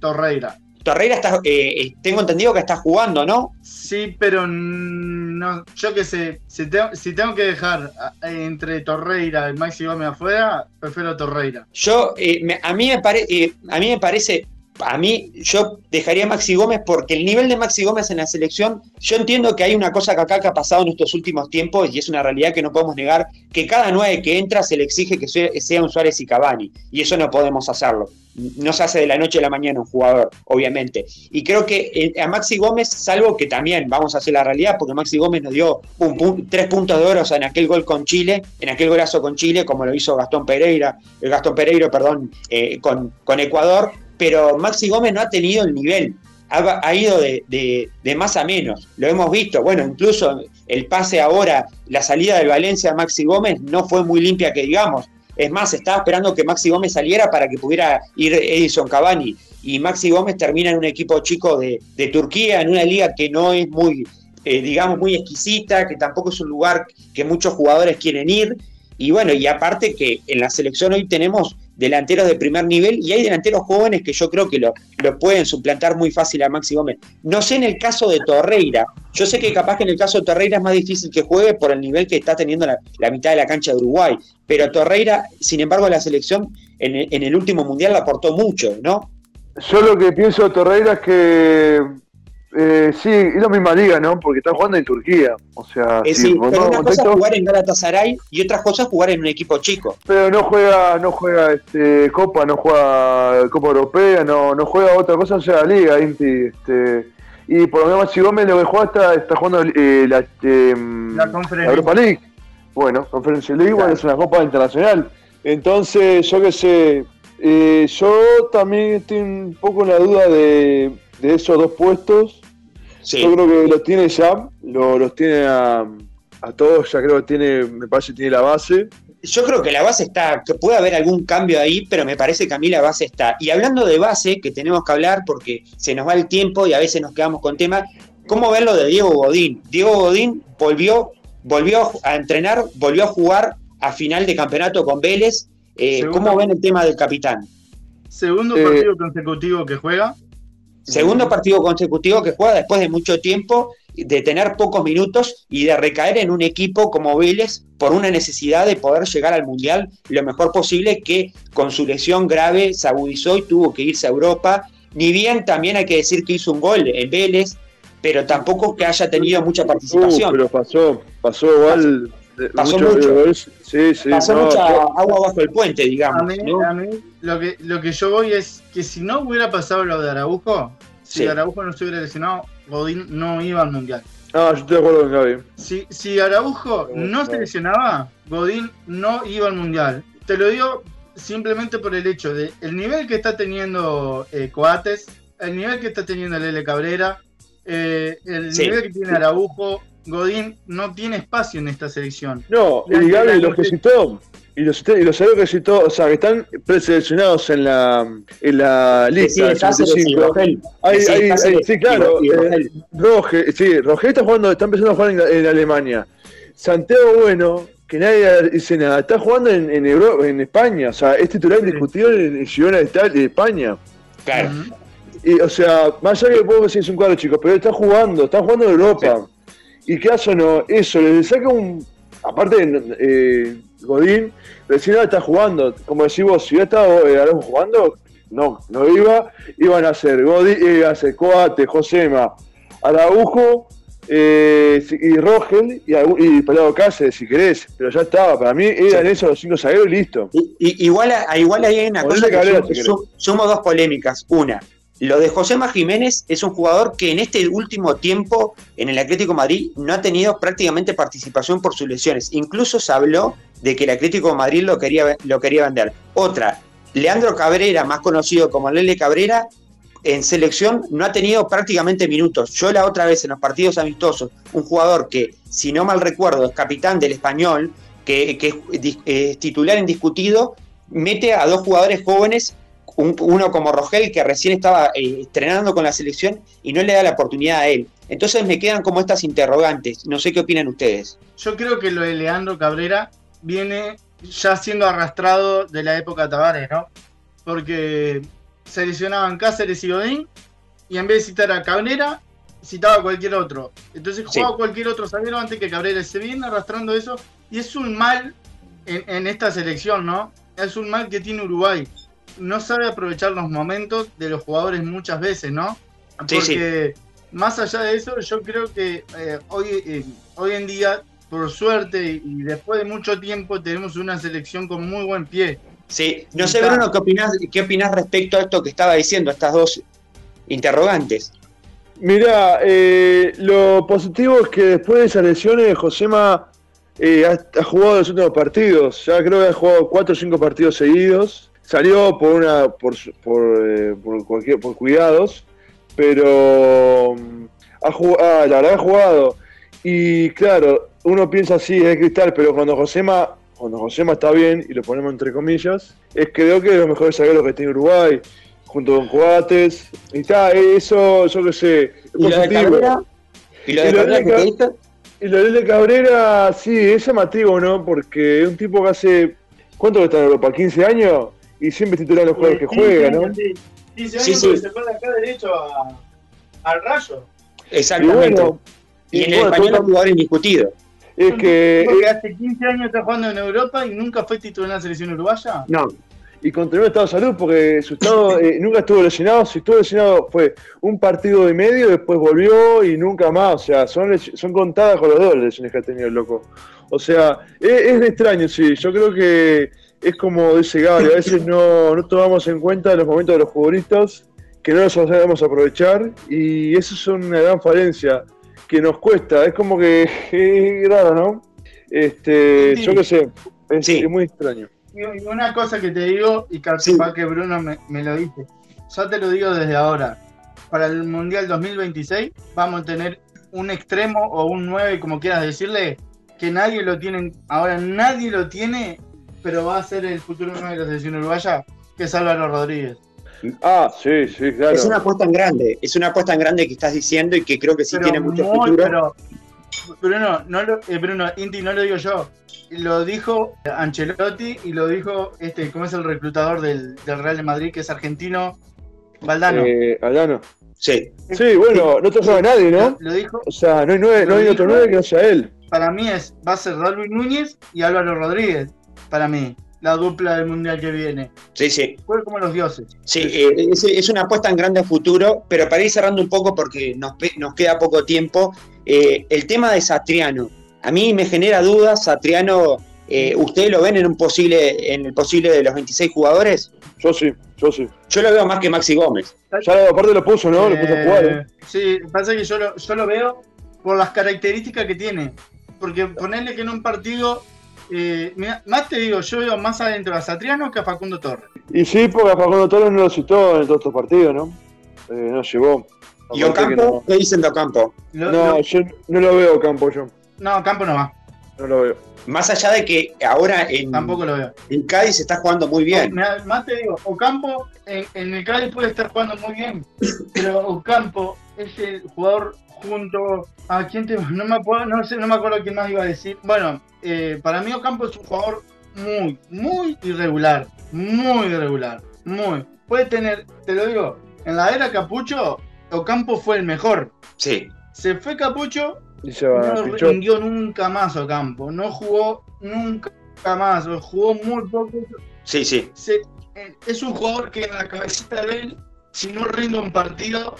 Torreira. Torreira está, eh, eh, tengo entendido que está jugando, ¿no? Sí, pero no, yo qué sé, si tengo, que dejar entre Torreira y Maxi Gómez afuera, prefiero Torreira. Yo, a, mí me parece a mí me parece a mí yo dejaría a Maxi Gómez porque el nivel de Maxi Gómez en la selección, yo entiendo que hay una cosa que acá que ha pasado en estos últimos tiempos y es una realidad que no podemos negar, que cada nueve que entra se le exige que sea un Suárez y Cavani y eso no podemos hacerlo. No se hace de la noche a la mañana un jugador, obviamente. Y creo que eh, a Maxi Gómez, salvo que también vamos a hacer la realidad, porque Maxi Gómez nos dio un, tres puntos de oro en aquel gol con Chile, en aquel golazo con Chile, como lo hizo Gastón Pereira, eh, Gastón Pereiro, perdón, eh, con, con Ecuador, pero Maxi Gómez no ha tenido el nivel, ha, ido de, más a menos, lo hemos visto, bueno, incluso el pase ahora, la salida del Valencia a Maxi Gómez no fue muy limpia que digamos, es más, estaba esperando que Maxi Gómez saliera para que pudiera ir Edison Cavani, y Maxi Gómez termina en un equipo chico de, Turquía, en una liga que no es muy, eh, digamos, muy exquisita, que tampoco es un lugar que muchos jugadores quieren ir, y bueno, y aparte que en la selección hoy tenemos delanteros de primer nivel y hay delanteros jóvenes que yo creo que lo, lo, pueden suplantar muy fácil a Maxi Gómez. No sé en el caso de Torreira, yo sé que capaz que en el caso de Torreira es más difícil que juegue por el nivel que está teniendo la, mitad de la cancha de Uruguay, pero Torreira, sin embargo, la selección en en el último mundial la aportó mucho, ¿no? Yo lo que pienso de Torreira es que eh, sí, es la misma liga, ¿no? Porque está jugando en Turquía. O sea, eh, sí, pero una cosa es jugar en Galatasaray y otra cosa es jugar en un equipo chico. Pero no juega, no juega este, Copa, no juega Copa Europea, no, no juega otra cosa, o sea, Liga, Inti, este, y por lo menos si Gómez lo que juega está, está jugando eh, la, este, la, Europa League. Bueno, Conferencia League igual es una Copa Internacional. Entonces, yo qué sé, eh, yo también estoy un poco en la duda de, de esos dos puestos yo creo que los tiene ya, los tiene a, todos, ya creo que tiene, me parece que tiene la base. Yo creo que la base está, que puede haber algún cambio ahí, pero me parece que a mí la base está. Y hablando de base, que tenemos que hablar porque se nos va el tiempo y a veces nos quedamos con temas, ¿cómo ven lo de Diego Godín? Diego Godín volvió, volvió a entrenar, volvió a jugar a final de campeonato con Vélez. Eh, ¿Cómo ven el tema del capitán? Segundo eh, partido consecutivo que juega, Segundo partido consecutivo que juega después de mucho tiempo, de tener pocos minutos y de recaer en un equipo como Vélez por una necesidad de poder llegar al Mundial lo mejor posible, que con su lesión grave se agudizó y tuvo que irse a Europa. Ni bien también hay que decir que hizo un gol en Vélez, pero tampoco que haya tenido mucha participación. pero pasó, pasó igual. Pasó mucho. Sí, sí, pasó mucha agua bajo el puente, digamos. A mí, a mí lo, que, lo que yo voy es que si no hubiera pasado lo de Araujo, si Araujo no se hubiera lesionado, Godín no iba al mundial. Ah, yo estoy de acuerdo con Gaby. Si, si Araujo no se lesionaba, Godín no iba al mundial. Te lo digo simplemente por el hecho de el nivel que está teniendo eh, Coates, el nivel que está teniendo Lele Cabrera, eh, el nivel que tiene Araujo, Godín no tiene espacio en esta selección. No, y Gaby lo que citó, y los, y los que citó, o sea, que están preseleccionados en la, en la lista. Sí, sí, sí, claro. Eh, Roge, sí, está jugando, está empezando a jugar en, Alemania. Santiago Bueno, que nadie dice nada, está jugando en, en, Europa, en España. O sea, es titular indiscutible en Girona de España. Claro. Y, o sea, más allá que puedo decir es un cuadro chico, pero está jugando, está jugando en Europa. Y qué hace no, eso, le saca un. Aparte, eh, Godín, recién está jugando. Como decís vos, si hubiera estado eh, jugando, no, no iba. Iban a ser Godín, iba a ser Coate, Josema, Araujo eh, y Rogel y, y Pelado Cáceres, si querés. Pero ya estaba, para mí eran esos los cinco zagueros y listo. igual, igual ahí hay una cosa que, sumo, dos polémicas. Una, Lo de José Jiménez es un jugador que en este último tiempo en el Atlético Madrid no ha tenido prácticamente participación por sus lesiones. Incluso se habló de que el Atlético Madrid lo quería, lo quería vender. Otra, Leandro Cabrera, más conocido como Lele Cabrera, en selección no ha tenido prácticamente minutos. Yo la otra vez en los partidos amistosos, un jugador que, si no mal recuerdo, es capitán del español, que, es titular indiscutido, mete a dos jugadores jóvenes, uno como Rogel, que recién estaba eh, estrenando con la selección y no le da la oportunidad a él. Entonces me quedan como estas interrogantes. No sé qué opinan ustedes. Yo creo que lo de Leandro Cabrera viene ya siendo arrastrado de la época Tavares, ¿no? Porque seleccionaban Cáceres y Godín y en vez de citar a Cabrera, citaba a cualquier otro. Entonces jugaba cualquier otro zaguero antes que Cabrera. Se viene arrastrando eso y es un mal en, esta selección, ¿no? Es un mal que tiene Uruguay. No sabe aprovechar los momentos de los jugadores muchas veces, ¿no? Porque más allá de eso, yo creo que eh, hoy, eh, hoy en día, por suerte y después de mucho tiempo, tenemos una selección con muy buen pie. Sí, no sé, Bruno, ¿qué opinás, ¿qué opinás respecto a esto que estaba diciendo, estas dos interrogantes? Mira, eh, lo positivo es que después de esas lesiones, Josema eh, ha, jugado los últimos partidos. Ya creo que ha jugado cuatro o cinco partidos seguidos. Salió por una por, por, eh, cualquier, por cuidados, pero mm, ha jugado, ah, la verdad ha jugado. Y claro, uno piensa así, es cristal, pero cuando Josema cuando Josema está bien, y lo ponemos entre comillas, es creo que es de los mejores zagueros que tiene Uruguay, junto con Coates. Y está, eso, yo qué sé, ¿Y Lo? ¿Y lo de, Cabrera Y lo de Cabrera, sí, es llamativo, ¿no? Porque es un tipo que hace. ¿Cuánto está en Europa? ¿15 años? Y siempre titular los juegos que juega, ¿no? 15 años sí, se fue de acá derecho al rayo. Exactamente. Y, en el español es un jugador indiscutido. Es que. hace 15 años está jugando en Europa y nunca fue titular en la selección uruguaya. No. Y continuó estado de salud porque su estado eh, nunca estuvo lesionado. Si estuvo lesionado fue un partido y medio, después volvió y nunca más. O sea, son, son contadas con los dos lesiones que ha tenido el loco. O sea, es, extraño, sí. Yo creo que es como dice Gary, a veces no, no tomamos en cuenta los momentos de los futbolistas, que no los sabemos aprovechar y eso es una gran falencia que nos cuesta. Es como que es raro, ¿no? Este, Yo qué sé, es, muy extraño. Y una cosa que te digo, y capaz que Bruno me, lo dice, ya te lo digo desde ahora, para el Mundial 2026 vamos a tener un extremo o un 9, como quieras decirle, que nadie lo tiene, ahora nadie lo tiene, pero va a ser el futuro 9 de la selección uruguaya, que es Álvaro Rodríguez. Ah, sí, sí, claro. Es una apuesta en grande, es una apuesta en grande que estás diciendo y que creo que sí tiene mucho futuro. Pero, Bruno, no lo, eh, Bruno, Inti, no lo digo yo. Lo dijo Ancelotti y lo dijo, este, ¿cómo es el reclutador del, Real de Madrid, que es argentino? Valdano. Eh, Valdano. Sí. Sí, bueno, no te sabe nadie, ¿no? Lo dijo. O sea, no hay, nueve, no hay otro nueve que no sea él. Para mí es, va a ser Darwin Núñez y Álvaro Rodríguez. Para mí la dupla del mundial que viene. Sí, sí. Fue como los dioses. Sí, eh, es, una apuesta en grande futuro, pero para ir cerrando un poco porque nos, nos queda poco tiempo, eh, el tema de Satriano. A mí me genera dudas, Satriano, eh, ¿ustedes lo ven en un posible, en el posible de los 26 jugadores? Yo sí, yo sí. Yo lo veo más que Maxi Gómez. Ya aparte lo puso, ¿no? lo puso a jugar. Sí, pasa que yo lo, yo lo veo por las características que tiene. Porque ponerle que en un partido eh, más te digo, yo veo más adentro a Satriano que a Facundo Torres. Y sí, porque a Facundo Torres no lo citó en todos estos partidos, ¿no? Eh, no llevó. ¿Y Ocampo? ¿Qué dicen de Ocampo? no, yo no lo veo Ocampo yo. No, Ocampo no va. No lo veo. Más allá de que ahora en, Tampoco lo veo. en Cádiz se está jugando muy bien. más te digo, Ocampo en, en el Cádiz puede estar jugando muy bien, pero Ocampo es el jugador junto a quién te, no me acuerdo, no sé, no me acuerdo quién más iba a decir. Bueno, eh, para mí Ocampo es un jugador muy, muy irregular, muy irregular, muy. Puede tener, te lo digo, en la era Capucho, Ocampo fue el mejor. Sí. Se fue Capucho y se va, no rindió nunca más Ocampo, no jugó nunca más, jugó muy poco. Sí, sí. Eh, es un jugador que en la cabecita de él, si no rinde un partido,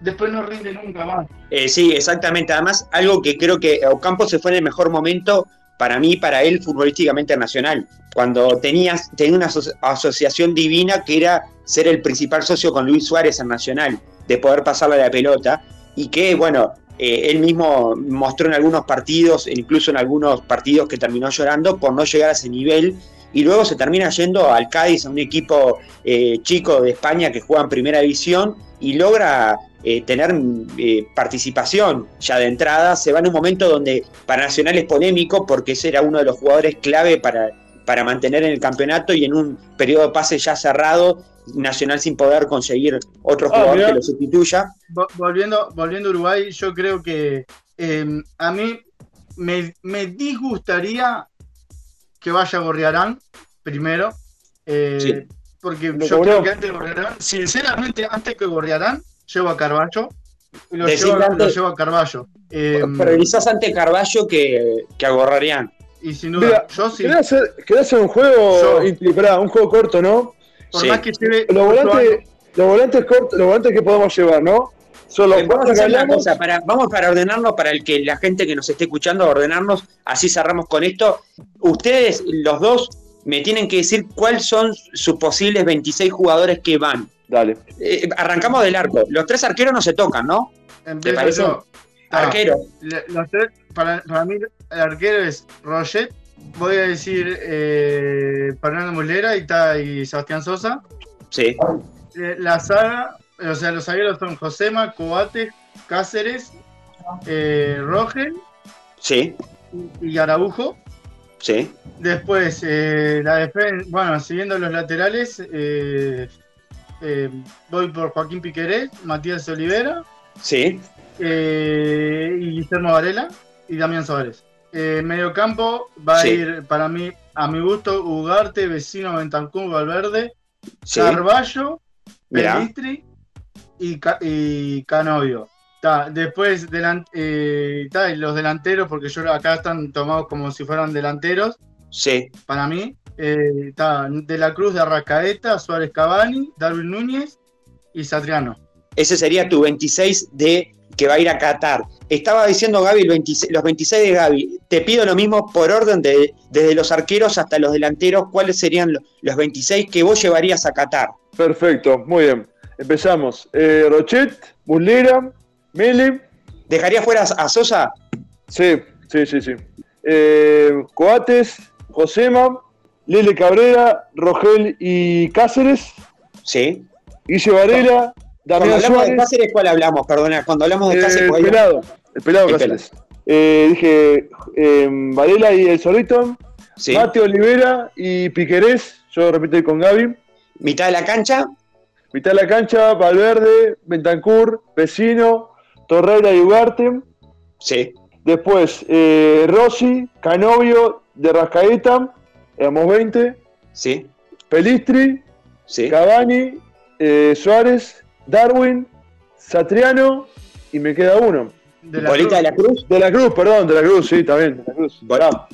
después no rinde nunca más. Eh, sí, exactamente. Además, algo que creo que Ocampo se fue en el mejor momento para mí, para él, futbolísticamente nacional. Cuando tenías, tenía una asociación divina que era ser el principal socio con Luis Suárez en Nacional, de poder pasarle la pelota, y que, bueno, eh, él mismo mostró en algunos partidos, incluso en algunos partidos que terminó llorando por no llegar a ese nivel, y luego se termina yendo al Cádiz, a un equipo eh, chico de España que juega en primera división, y logra eh, tener participación ya de entrada. Se va en un momento donde para Nacional es polémico porque ese era uno de los jugadores clave para, para mantener en el campeonato y en un periodo de pase ya cerrado Nacional sin poder conseguir otro jugador que lo sustituya. Volviendo, volviendo a Uruguay, yo creo que em, a mí me, disgustaría que vaya Gorriarán primero. Eh, porque yo creo que antes de Gorriarán, sinceramente, antes que Gorriarán, llevo a Carballo. Lo llevo, lo llevo, a Carballo. Eh, pero quizás antes Carballo que, que a Gorriarán. Y sin duda, yo sí. hacer, hacer un juego, un juego corto, ¿no? Por más que lleve. Los volantes, los volantes cortos, los volantes que podemos llevar, ¿no? Son los vamos a hacer una cosa, para, vamos para ordenarnos, para el que la gente que nos esté escuchando, ordenarnos, así cerramos con esto. Ustedes, los dos, me tienen que decir cuáles son sus posibles 26 jugadores que van. Dale. Eh, arrancamos del arco. Los tres arqueros no se tocan, ¿no? ¿Te parece? Arquero. Los tres, para, para, mí, el arquero es Roget, voy a decir eh, Fernando Mulera y, y Sebastián Sosa. Sí. Eh, la saga, o sea, los zagueros son Josema, Coate, Cáceres, eh, Rogel. Sí. Y, Araujo. Sí. Después, eh, la defensa, bueno, siguiendo los laterales, voy por Joaquín Piqueré, Matías Olivera. Sí. y Guillermo Varela y Damián Suárez. Eh, medio campo va a ir, para mí, a mi gusto, Ugarte, Vecino, Bentancur, Valverde, Carballo, Pelistri y, y Canovio. después eh, los delanteros, porque yo acá están tomados como si fueran delanteros. Sí. Para mí. Eh, de la Cruz de Arrascaeta, Suárez Cavani, Darwin Núñez y Satriano. Ese sería tu 26 de que va a ir a Qatar. Estaba diciendo Gaby los 26 de Gaby. Te pido lo mismo por orden de, desde los arqueros hasta los delanteros. ¿Cuáles serían los 26 que vos llevarías a Qatar? Perfecto, muy bien. Empezamos. Eh, Rochet, Muslera, Mele. ¿Dejaría fuera a Sosa? Sí, sí, sí, sí. Eh, Coates, Josema, Lele Cabrera, Rogel y Cáceres. Sí. Guille Varela, cuando hablamos de Cáceres, ¿cuál hablamos? Perdona, cuando hablamos de Cáceres. el, pelado, el pelado Cáceres. Eh, dije eh, Varela y el Solito, sí. Mate Olivera y Piquerés, yo repito con Gaby. ¿Mitad de la cancha? Mitad de la cancha, Valverde, Bentancur, Vecino, Torreira y Ugarte. Sí. Después, eh, Rossi, Canovio, de Rascaeta, éramos 20. Sí. Pelistri, sí. Cavani, eh, Suárez, Darwin, Satriano y me queda uno. ¿De la, Bolita de la Cruz? De la Cruz, perdón, de la Cruz, sí, también. De la Cruz.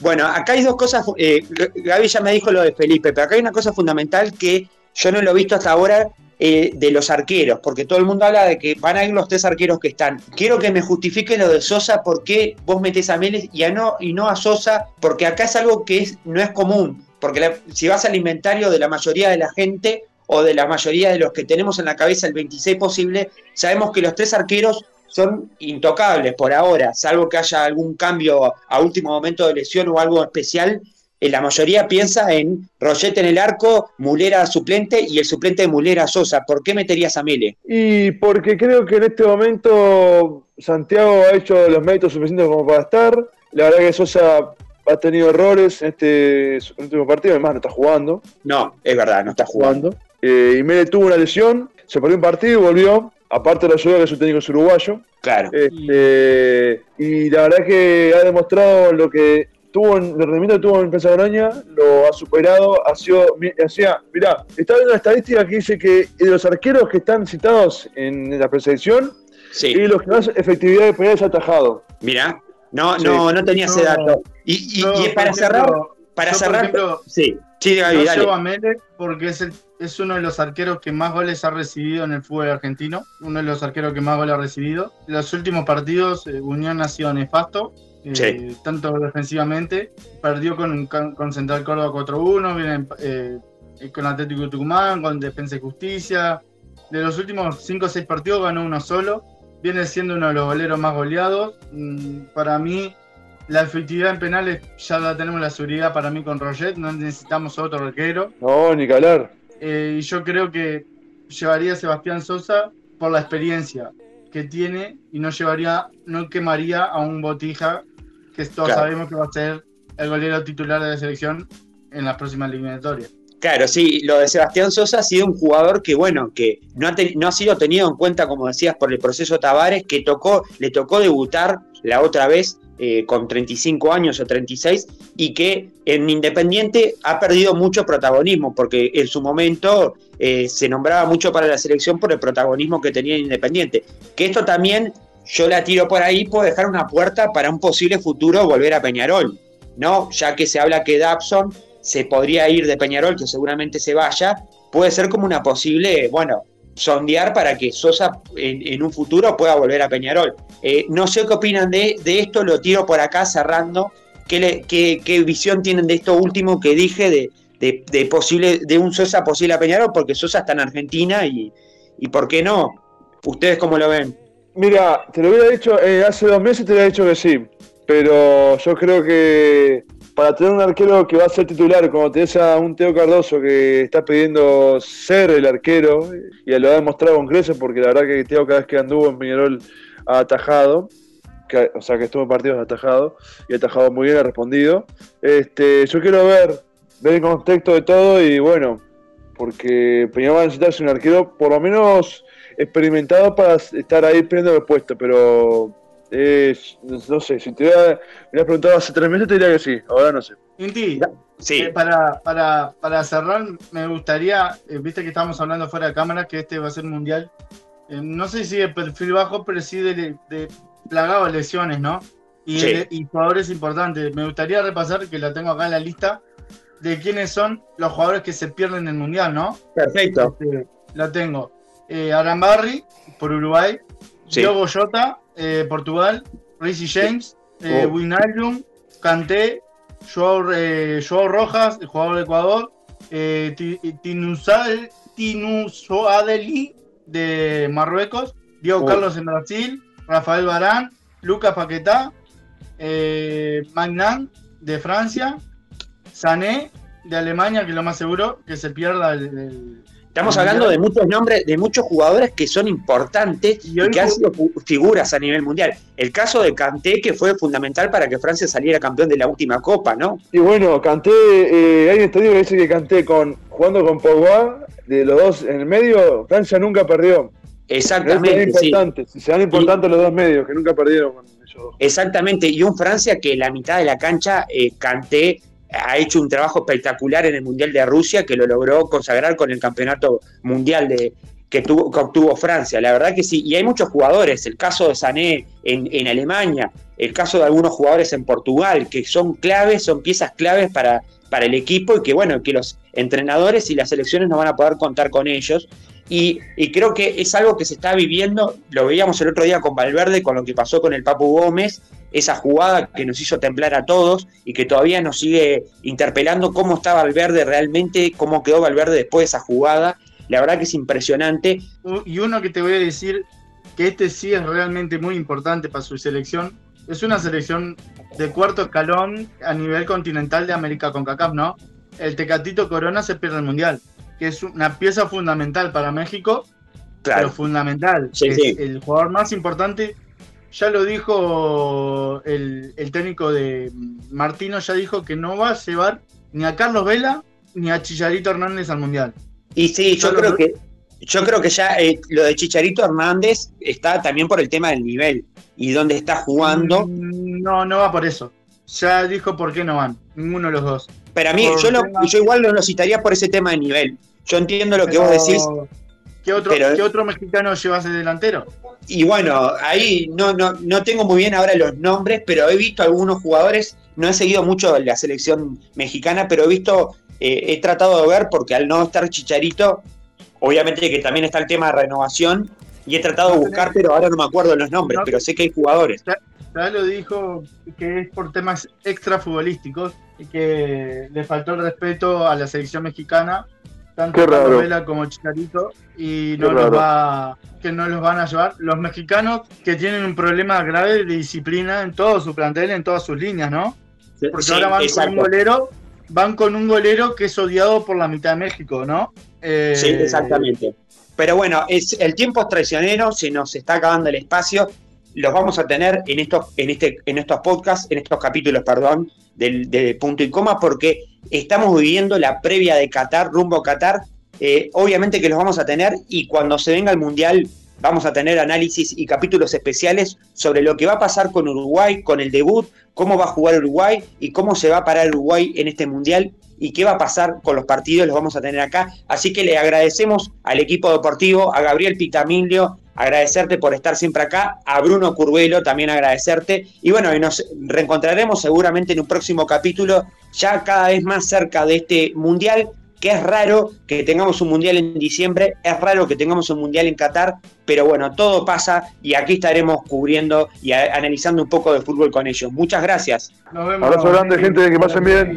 Bueno, acá hay dos cosas. Eh, Gaby ya me dijo lo de Felipe, pero acá hay una cosa fundamental que yo no lo he visto hasta ahora eh, de los arqueros, porque todo el mundo habla de que van a ir los tres arqueros que están. Quiero que me justifique lo de Sosa, por qué vos metés a Meles y, a no, y no a Sosa, porque acá es algo que es, no es común. Porque si vas al inventario de la mayoría de la gente, o de la mayoría de los que tenemos en la cabeza el 26 posible, sabemos que los tres arqueros son intocables por ahora, salvo que haya algún cambio a último momento de lesión o algo especial. Eh, la mayoría piensa en Rollete en el arco, Mulera suplente y el suplente de Mulera Sosa. ¿Por qué meterías a Mele? Y porque creo que en este momento Santiago ha hecho los méritos suficientes como para estar. La verdad que Sosa ha tenido errores en este último partido, además no está jugando. No, es verdad, no está jugando. Eh, y Mele tuvo una lesión, se perdió un partido y volvió. Aparte de la ayuda que su técnico es uruguayo. Claro. Este, y la verdad que ha demostrado lo que tuvo en, el rendimiento que tuvo en Pensadoraña, lo ha superado. Ha sido, hacía, mirá, está viendo una estadística que dice que de los arqueros que están citados en la preselección, sí. y los que más efectividad de penales ha atajado. Mirá, no, no, no tenía ese dato. Y, y, para cerrar, para cerrar, sí, sí, yo a Mele porque es el es uno de los arqueros que más goles ha recibido en el fútbol argentino, uno de los arqueros que más goles ha recibido. En los últimos partidos, eh, Unión ha sido nefasto. eh, tanto defensivamente. Perdió con, con Central Córdoba 4-1, viene eh, con Atlético Tucumán, con Defensa y Justicia. De los últimos 5 o 6 partidos ganó uno solo. Viene siendo uno de los goleros más goleados. Mm, para mí, la efectividad en penales ya la tenemos la seguridad para mí con Roget, no necesitamos otro arquero. No, ni calar. Eh, y yo creo que llevaría a Sebastián Sosa por la experiencia que tiene y no llevaría, no quemaría a un Botija que todos sabemos que va a ser el golero titular de la selección en las próximas eliminatorias. Claro, sí, lo de Sebastián Sosa ha sido un jugador que, bueno, que no ha, no ha sido tenido en cuenta, como decías, por el proceso Tavares, que tocó, le tocó debutar la otra vez eh, con 35 años o 36 y que en Independiente ha perdido mucho protagonismo, porque en su momento eh, se nombraba mucho para la selección por el protagonismo que tenía en Independiente. Que esto también, yo la tiro por ahí, puede dejar una puerta para un posible futuro volver a Peñarol, ¿no? Ya que se habla que Dabson se podría ir de Peñarol, que seguramente se vaya, puede ser como una posible, bueno, sondear para que Sosa en, un futuro pueda volver a Peñarol. Eh, no sé qué opinan de, esto, lo tiro por acá cerrando. ¿Qué, qué, visión tienen de esto último que dije de, de, posible, de un Sosa posible a Peñarol? Porque Sosa está en Argentina y, y ¿por qué no? ¿Ustedes cómo lo ven? Mira, te lo hubiera dicho, eh, hace dos meses te hubiera dicho que sí, pero yo creo que para tener un arquero que va a ser titular, como te a un Teo Cardoso que está pidiendo ser el arquero, y lo ha demostrado con creces, porque la verdad que Teo cada vez que anduvo en Peñarol ha atajado, o sea que estuvo en partidos atajado, y ha atajado muy bien, ha respondido. Este, yo quiero ver, ver el contexto de todo, y bueno, porque Peñarol va a necesitarse un arquero por lo menos experimentado para estar ahí peleando el puesto, pero no sé, si te hubiera, preguntado hace tres meses te diría que sí, ahora no sé. Inti, sí. Eh, para, para, para, cerrar, me gustaría, eh, viste que estábamos hablando fuera de cámara, que este va a ser mundial. Eh, no sé si de perfil bajo, pero sí de, de plagado de lesiones, ¿no? Y, y, jugadores importantes. Me gustaría repasar, que la tengo acá en la lista, de quiénes son los jugadores que se pierden en el mundial, ¿no? Perfecto. Este, la tengo. Arambarri, por Uruguay. Diogo Jota, eh, Portugal, Ricky James, eh, oh. Kanté, Joao, eh, Rojas, el jugador de Ecuador, eh, Tinusal, Tinusoadeli de Marruecos, Diego oh. Carlos en Brasil, Rafael Barán, Lucas Paquetá, eh, Magnan de Francia, Sané de Alemania, que es lo más seguro que se pierda el, Estamos hablando de muchos nombres, de muchos jugadores que son importantes y, que han sido figuras a nivel mundial. El caso de Kanté, que fue fundamental para que Francia saliera campeón de la última Copa, ¿no? Y bueno, Kanté, eh, hay un estudio que dice que Kanté, con, jugando con Pogba, de los dos en el medio, Francia nunca perdió. Exactamente. Sí. se dan importantes los dos medios, que nunca perdieron con ellos dos. Exactamente, y un Francia que la mitad de la cancha, eh, Kanté ha hecho un trabajo espectacular en el Mundial de Rusia que lo logró consagrar con el campeonato mundial de, que, tuvo, que obtuvo Francia. La verdad que sí, y hay muchos jugadores, el caso de Sané en, en, Alemania, el caso de algunos jugadores en Portugal, que son claves, son piezas claves para, para el equipo y que bueno, que los entrenadores y las selecciones no van a poder contar con ellos. Y, creo que es algo que se está viviendo, lo veíamos el otro día con Valverde, con lo que pasó con el Papu Gómez, esa jugada que nos hizo temblar a todos y que todavía nos sigue interpelando cómo está Valverde realmente, cómo quedó Valverde después de esa jugada. La verdad que es impresionante. Y uno que te voy a decir que este sí es realmente muy importante para su selección. Es una selección de cuarto escalón a nivel continental de América con CACAF, ¿no? El Tecatito Corona se pierde el Mundial, que es una pieza fundamental para México, claro. pero fundamental. es el jugador más importante ya lo dijo el, técnico de Martino, ya dijo que no va a llevar ni a Carlos Vela ni a Chicharito Hernández al Mundial. Y sí, yo creo que yo creo que ya eh, lo de Chicharito Hernández está también por el tema del nivel y dónde está jugando. Mm, no, no va por eso. Ya dijo por qué no van, ninguno de los dos. Pero a mí, yo, yo igual lo citaría por ese tema de nivel. Yo entiendo lo que vos decís. ¿Qué otro, ¿qué otro mexicano llevas de delantero? y bueno, ahí no, no, no tengo muy bien ahora los nombres, pero he visto algunos jugadores, no he seguido mucho la selección mexicana, pero he visto, eh, he tratado de ver, porque al no estar Chicharito, obviamente que también está el tema de renovación, y he tratado de buscar, pero ahora no me acuerdo los nombres, pero sé que hay jugadores. lo dijo que es por temas extra futbolísticos y que le faltó el respeto a la selección mexicana, tanto Vela como Chicharito, y no los va, que no los van a llevar. Los mexicanos que tienen un problema grave de disciplina en todo su plantel, en todas sus líneas, ¿no? Porque ahora van con un golero, van con un golero que es odiado por la mitad de México, ¿no? Eh, sí, exactamente. Pero bueno, es, el tiempo es traicionero, se nos está acabando el espacio. Los vamos a tener en estos, en este, en estos podcasts, en estos capítulos, perdón, del, de punto y coma, porque estamos viviendo la previa de Qatar, rumbo a Qatar. Eh, obviamente que los vamos a tener y cuando se venga el Mundial vamos a tener análisis y capítulos especiales sobre lo que va a pasar con Uruguay, con el debut, cómo va a jugar Uruguay y cómo se va a parar Uruguay en este Mundial y qué va a pasar con los partidos, los vamos a tener acá. Así que le agradecemos al equipo deportivo, a Gabriel Pitamilio, agradecerte por estar siempre acá, a Bruno Curvelo también agradecerte. Y bueno, y nos reencontraremos seguramente en un próximo capítulo, ya cada vez más cerca de este mundial, que es raro que tengamos un mundial en diciembre, es raro que tengamos un mundial en Qatar, pero bueno, todo pasa y aquí estaremos cubriendo y analizando un poco de fútbol con ellos. Muchas gracias. Nos vemos. Abrazo grande, gente, que pasen bien.